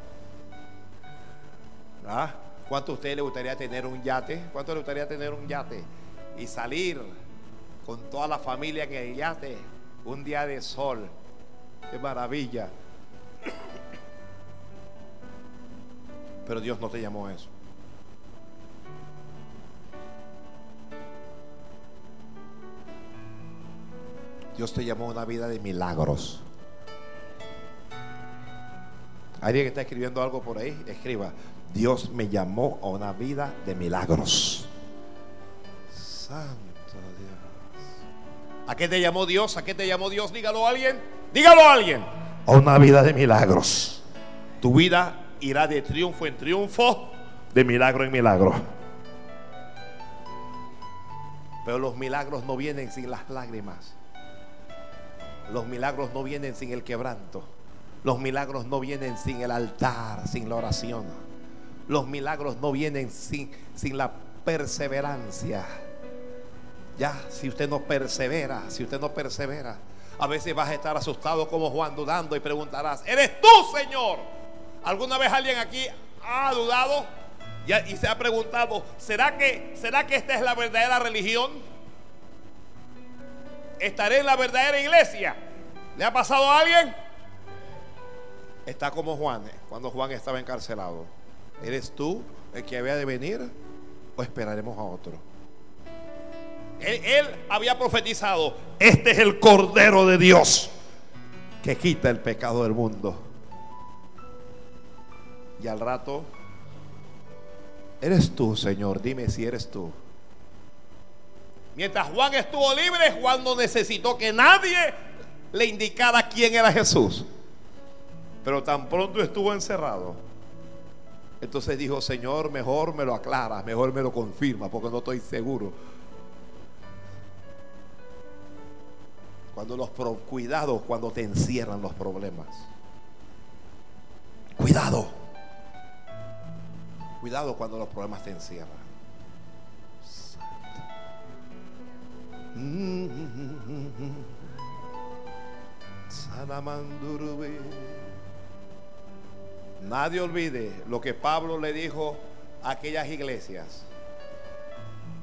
¿Ah? ¿Cuánto a usted le gustaría tener un yate? ¿Cuánto le gustaría tener un yate? Y salir con toda la familia en el yate. Un día de sol. Qué maravilla. Pero Dios no te llamó a eso. Dios te llamó a una vida de milagros. Alguien que está escribiendo algo por ahí, escriba. Dios me llamó a una vida de milagros. Santo Dios. ¿A qué te llamó Dios? ¿A qué te llamó Dios? Dígalo a alguien. Dígalo a alguien. A una vida de milagros. Tu vida irá de triunfo en triunfo, de milagro en milagro. Pero los milagros no vienen sin las lágrimas. Los milagros no vienen sin el quebranto. Los milagros no vienen sin el altar, sin la oración. Los milagros no vienen sin, sin la perseverancia. Ya, si usted no persevera, si usted no persevera, a veces vas a estar asustado como Juan dudando y preguntarás, ¿eres tú, Señor? ¿Alguna vez alguien aquí ha dudado y, se ha preguntado, ¿será que, ¿será que esta es la verdadera religión? ¿Estaré en la verdadera iglesia? ¿Le ha pasado a alguien? Está como Juan, eh, cuando Juan estaba encarcelado. ¿Eres tú el que había de venir o esperaremos a otro? Él, él, había profetizado, este es el Cordero de Dios que quita el pecado del mundo. Y al rato, eres tú, Señor, dime si eres tú. Mientras Juan estuvo libre, Juan no necesitó que nadie le indicara quién era Jesús. Pero tan pronto estuvo encerrado. Entonces dijo, Señor, mejor me lo aclara, mejor me lo confirma, porque no estoy seguro. Cuando los cuando te encierran los problemas. Cuidado. Cuidado cuando los problemas te encierran. Nadie olvide lo que Pablo le dijo a aquellas iglesias.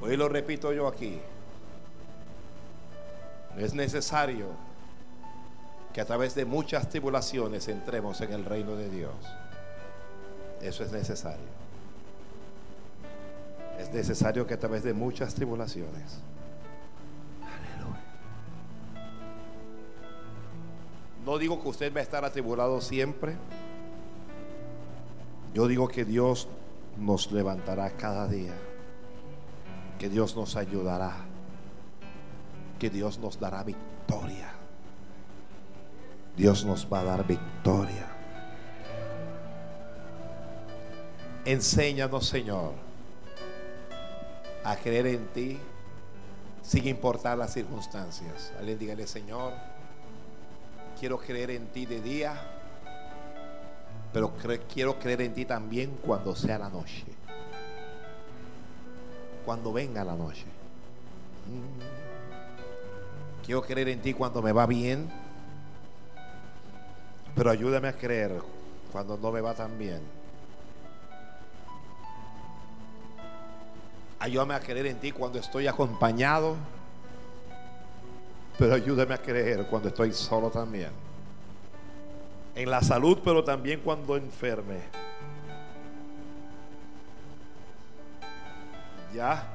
Hoy lo repito yo aquí. Es necesario que a través de muchas tribulaciones entremos en el reino de Dios. Eso es necesario. Es necesario que a través de muchas tribulaciones No digo que usted va a estar atribulado siempre. Yo digo que Dios nos levantará cada día. Que Dios nos ayudará. Que Dios nos dará victoria. Dios nos va a dar victoria. Enséñanos, Señor, a creer en ti sin importar las circunstancias. Alguien dígale, Señor quiero creer en ti de día, pero quiero creer en ti también cuando sea la noche. Cuando venga la noche. Mm. Quiero creer en ti cuando me va bien, pero ayúdame a creer cuando no me va tan bien. Ayúdame a creer en ti cuando estoy acompañado. Pero ayúdame a creer cuando estoy solo también. En la salud, pero también cuando enferme. Ya.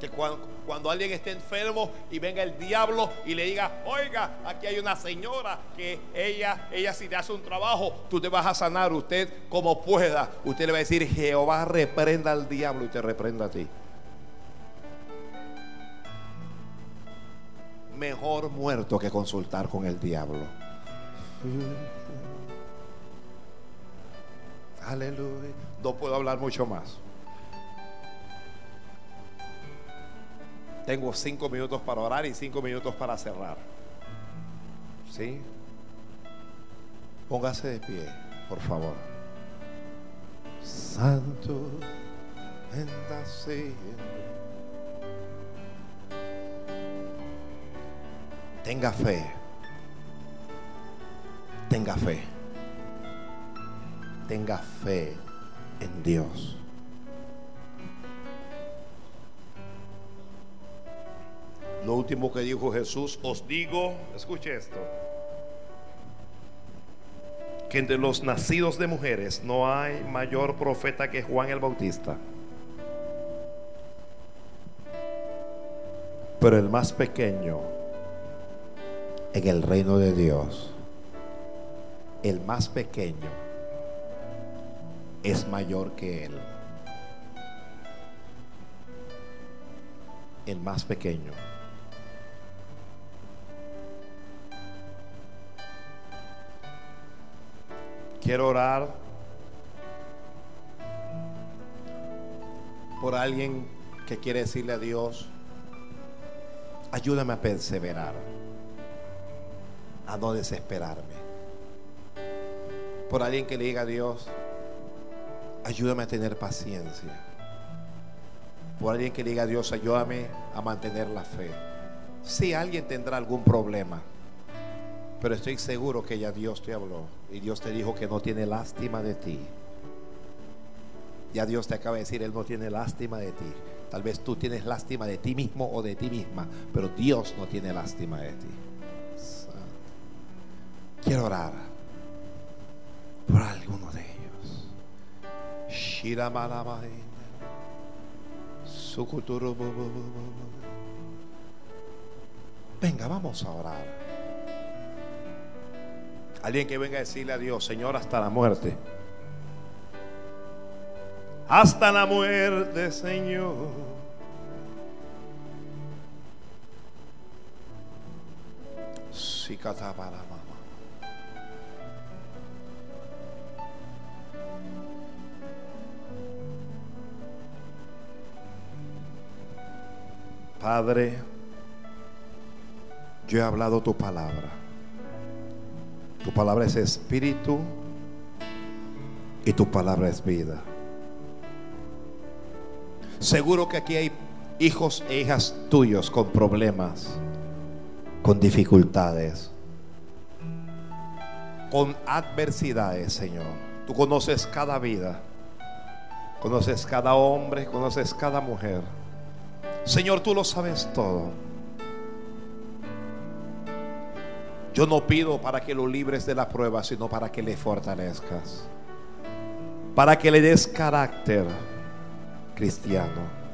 Que cuando, alguien esté enfermo y venga el diablo y le diga, oiga, aquí hay una señora que ella, ella si te hace un trabajo, tú te vas a sanar, usted como pueda. Usted le va a decir, Jehová reprenda al diablo y te reprenda a ti. Mejor muerto que consultar con el diablo. Aleluya. No puedo hablar mucho más. Tengo cinco minutos para orar y cinco minutos para cerrar. ¿Sí? Póngase de pie, por favor. Santo, Tenga fe. Tenga fe. Tenga fe en Dios. Lo último que dijo Jesús, os digo, escuche esto, que entre los nacidos de mujeres no hay mayor profeta que Juan el Bautista. Pero el más pequeño en el reino de Dios, el más pequeño es mayor que él. El más pequeño. Quiero orar por alguien que quiere decirle a Dios, ayúdame a perseverar, a no desesperarme. Por alguien que le diga a Dios, ayúdame a tener paciencia. Por alguien que diga a Dios, ayúdame a mantener la fe. Si alguien tendrá algún problema, pero estoy seguro que ya Dios te habló y Dios te dijo que no tiene lástima de ti. Ya Dios te acaba de decir, Él no tiene lástima de ti. Tal vez tú tienes lástima de ti mismo o de ti misma, pero Dios no tiene lástima de ti. Quiero orar por alguno de ellos. Venga, vamos a orar. Alguien que venga a decirle a Dios, Señor, hasta la muerte. Hasta la muerte, Señor. Si para Padre, yo he hablado tu palabra. Tu palabra es espíritu y tu palabra es vida. Seguro que aquí hay hijos e hijas tuyos con problemas, con dificultades, con adversidades, Señor. Tú conoces cada vida, conoces cada hombre, conoces cada mujer. Señor, tú lo sabes todo. Yo no pido para que lo libres de la prueba, sino para que le fortalezcas. Para que le des carácter cristiano.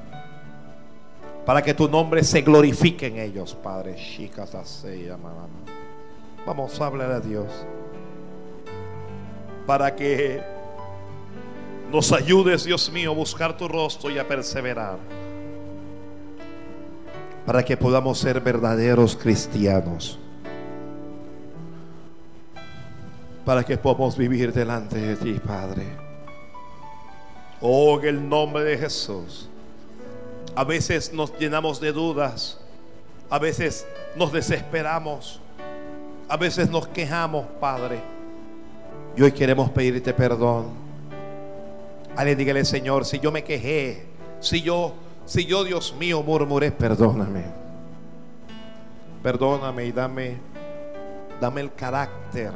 Para que tu nombre se glorifique en ellos, Padre. Vamos a hablar a Dios. Para que nos ayudes, Dios mío, a buscar tu rostro y a perseverar. Para que podamos ser verdaderos cristianos para que podamos vivir delante de ti, Padre. Oh, en el nombre de Jesús. A veces nos llenamos de dudas, a veces nos desesperamos, a veces nos quejamos, Padre. Y hoy queremos pedirte perdón. Ale, dígale, Señor, si yo me quejé, si yo, si yo, Dios mío, murmuré, perdóname. Perdóname y dame, dame el carácter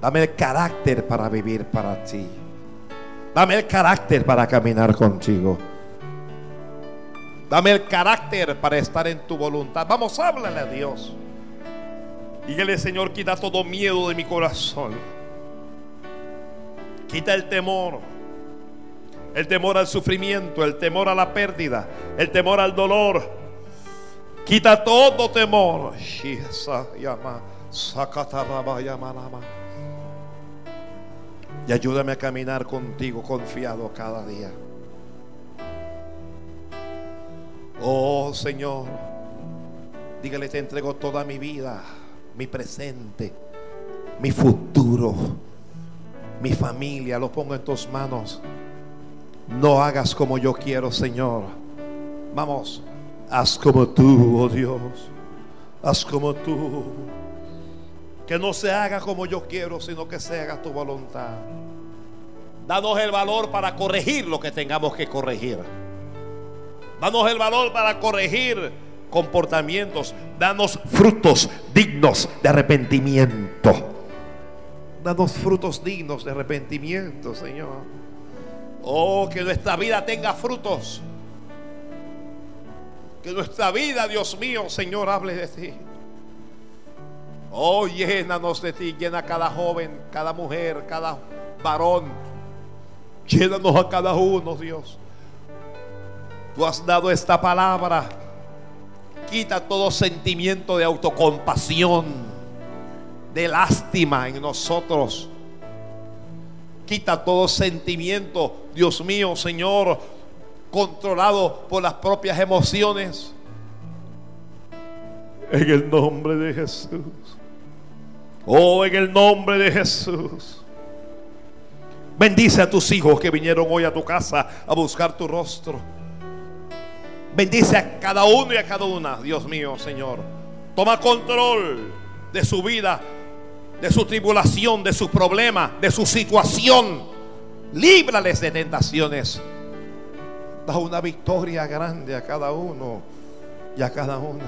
Dame el carácter para vivir para ti. Dame el carácter para caminar contigo. Dame el carácter para estar en tu voluntad. Vamos, háblale a Dios. Dígale, Señor, quita todo miedo de mi corazón. Quita el temor. El temor al sufrimiento, el temor a la pérdida, el temor al dolor. Quita todo temor. Y ayúdame a caminar contigo confiado cada día. Oh Señor, dígale, te entrego toda mi vida, mi presente, mi futuro, mi familia, lo pongo en tus manos. No hagas como yo quiero, Señor. Vamos, haz como tú, oh Dios. Haz como tú. Que no se haga como yo quiero, sino que se haga tu voluntad. Danos el valor para corregir lo que tengamos que corregir. Danos el valor para corregir comportamientos. Danos frutos dignos de arrepentimiento. Danos frutos dignos de arrepentimiento, Señor. Oh, que nuestra vida tenga frutos. Que nuestra vida, Dios mío, Señor, hable de ti. Oh, llénanos de ti, llena cada joven, cada mujer, cada varón. Llénanos a cada uno, Dios. Tú has dado esta palabra. Quita todo sentimiento de autocompasión, de lástima en nosotros. Quita todo sentimiento, Dios mío, Señor, controlado por las propias emociones. En el nombre de Jesús. Oh, en el nombre de Jesús. Bendice a tus hijos que vinieron hoy a tu casa a buscar tu rostro. Bendice a cada uno y a cada una, Dios mío, Señor. Toma control de su vida, de su tribulación, de su problema, de su situación. Líbrales de tentaciones. Da una victoria grande a cada uno y a cada una.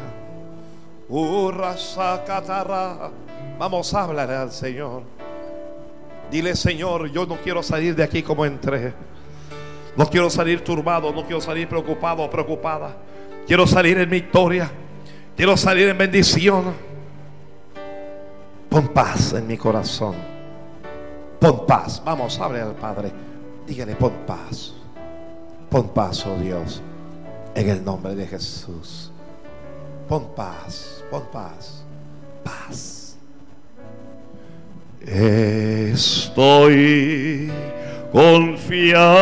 Vamos a hablar al Señor. Dile, Señor, yo no quiero salir de aquí como entré. No quiero salir turbado, no quiero salir preocupado o preocupada. Quiero salir en victoria. Quiero salir en bendición. Pon paz en mi corazón. Pon paz. Vamos, hable al Padre. Dígale, pon paz. Pon paz, oh Dios. En el nombre de Jesús. Pon paz, pon paz, paz. Estoy confiando,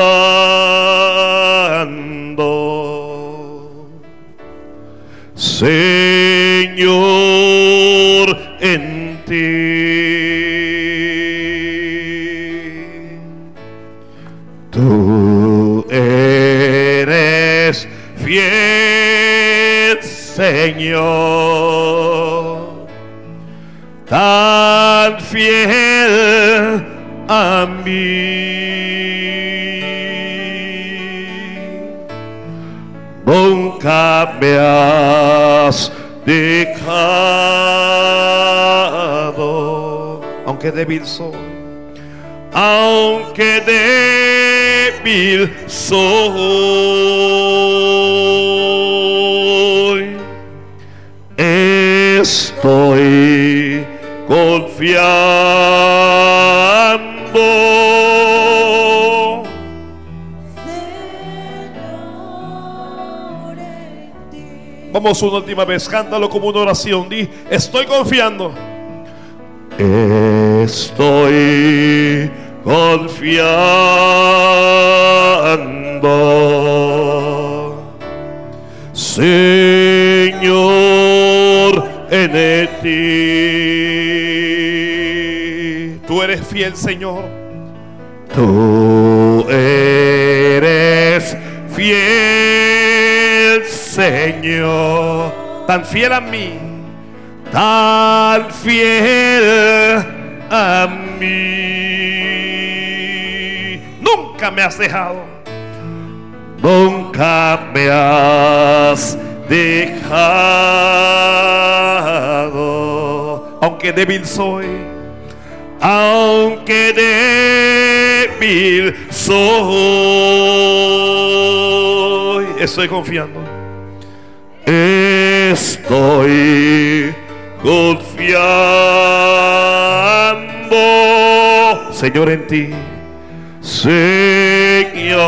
Señor, en ti. Tú eres fiel, Señor, tan fiel a mí. Nunca me has aunque débil soy, aunque débil soy, estoy confiando. Vamos una última vez, cántalo como una oración. Di, estoy confiando. Estoy confiando. Señor, en ti. Tú eres fiel, Señor. Tú eres fiel, Señor. Tan fiel a mí. Tan fiel a mí. Nunca me has dejado. Nunca me has dejado. Aunque débil soy. Aunque débil soy. Estoy confiando. Estoy confiando, Señor, en ti. Señor.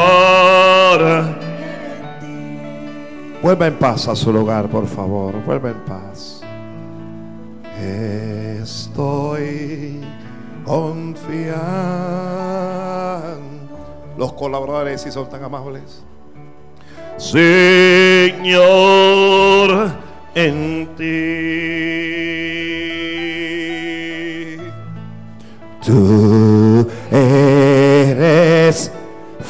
Vuelva en paz a su lugar, por favor. Vuelva en paz. Estoy confiando. Los colaboradores, si son tan amables. Señor, en ti.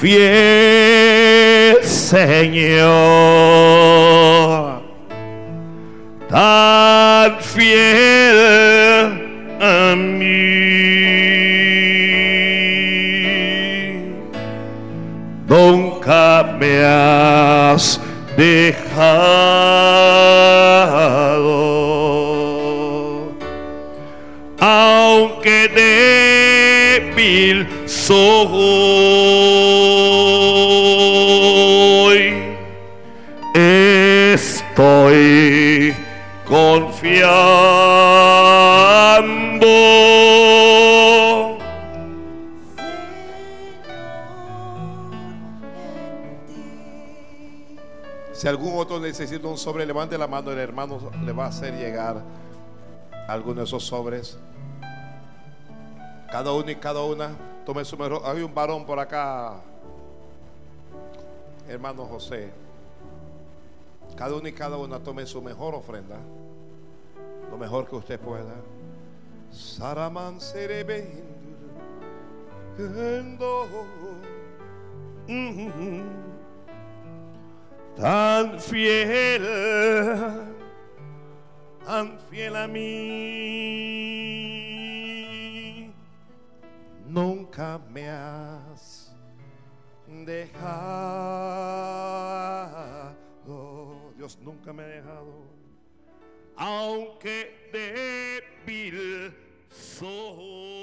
Fiel, Señor. Tan fiel a mí. Nunca me has dejado. Aunque débil soy, necesita un sobre, levante la mano, el hermano le va a hacer llegar alguno de esos sobres. Cada uno y cada una tome su mejor. Hay un varón por acá, hermano José. Cada uno y cada una tome su mejor ofrenda, lo mejor que usted pueda. Saraman serebe tan fiel, tan fiel a mí. Nunca me has dejado. Dios nunca me ha dejado. Aunque débil soy.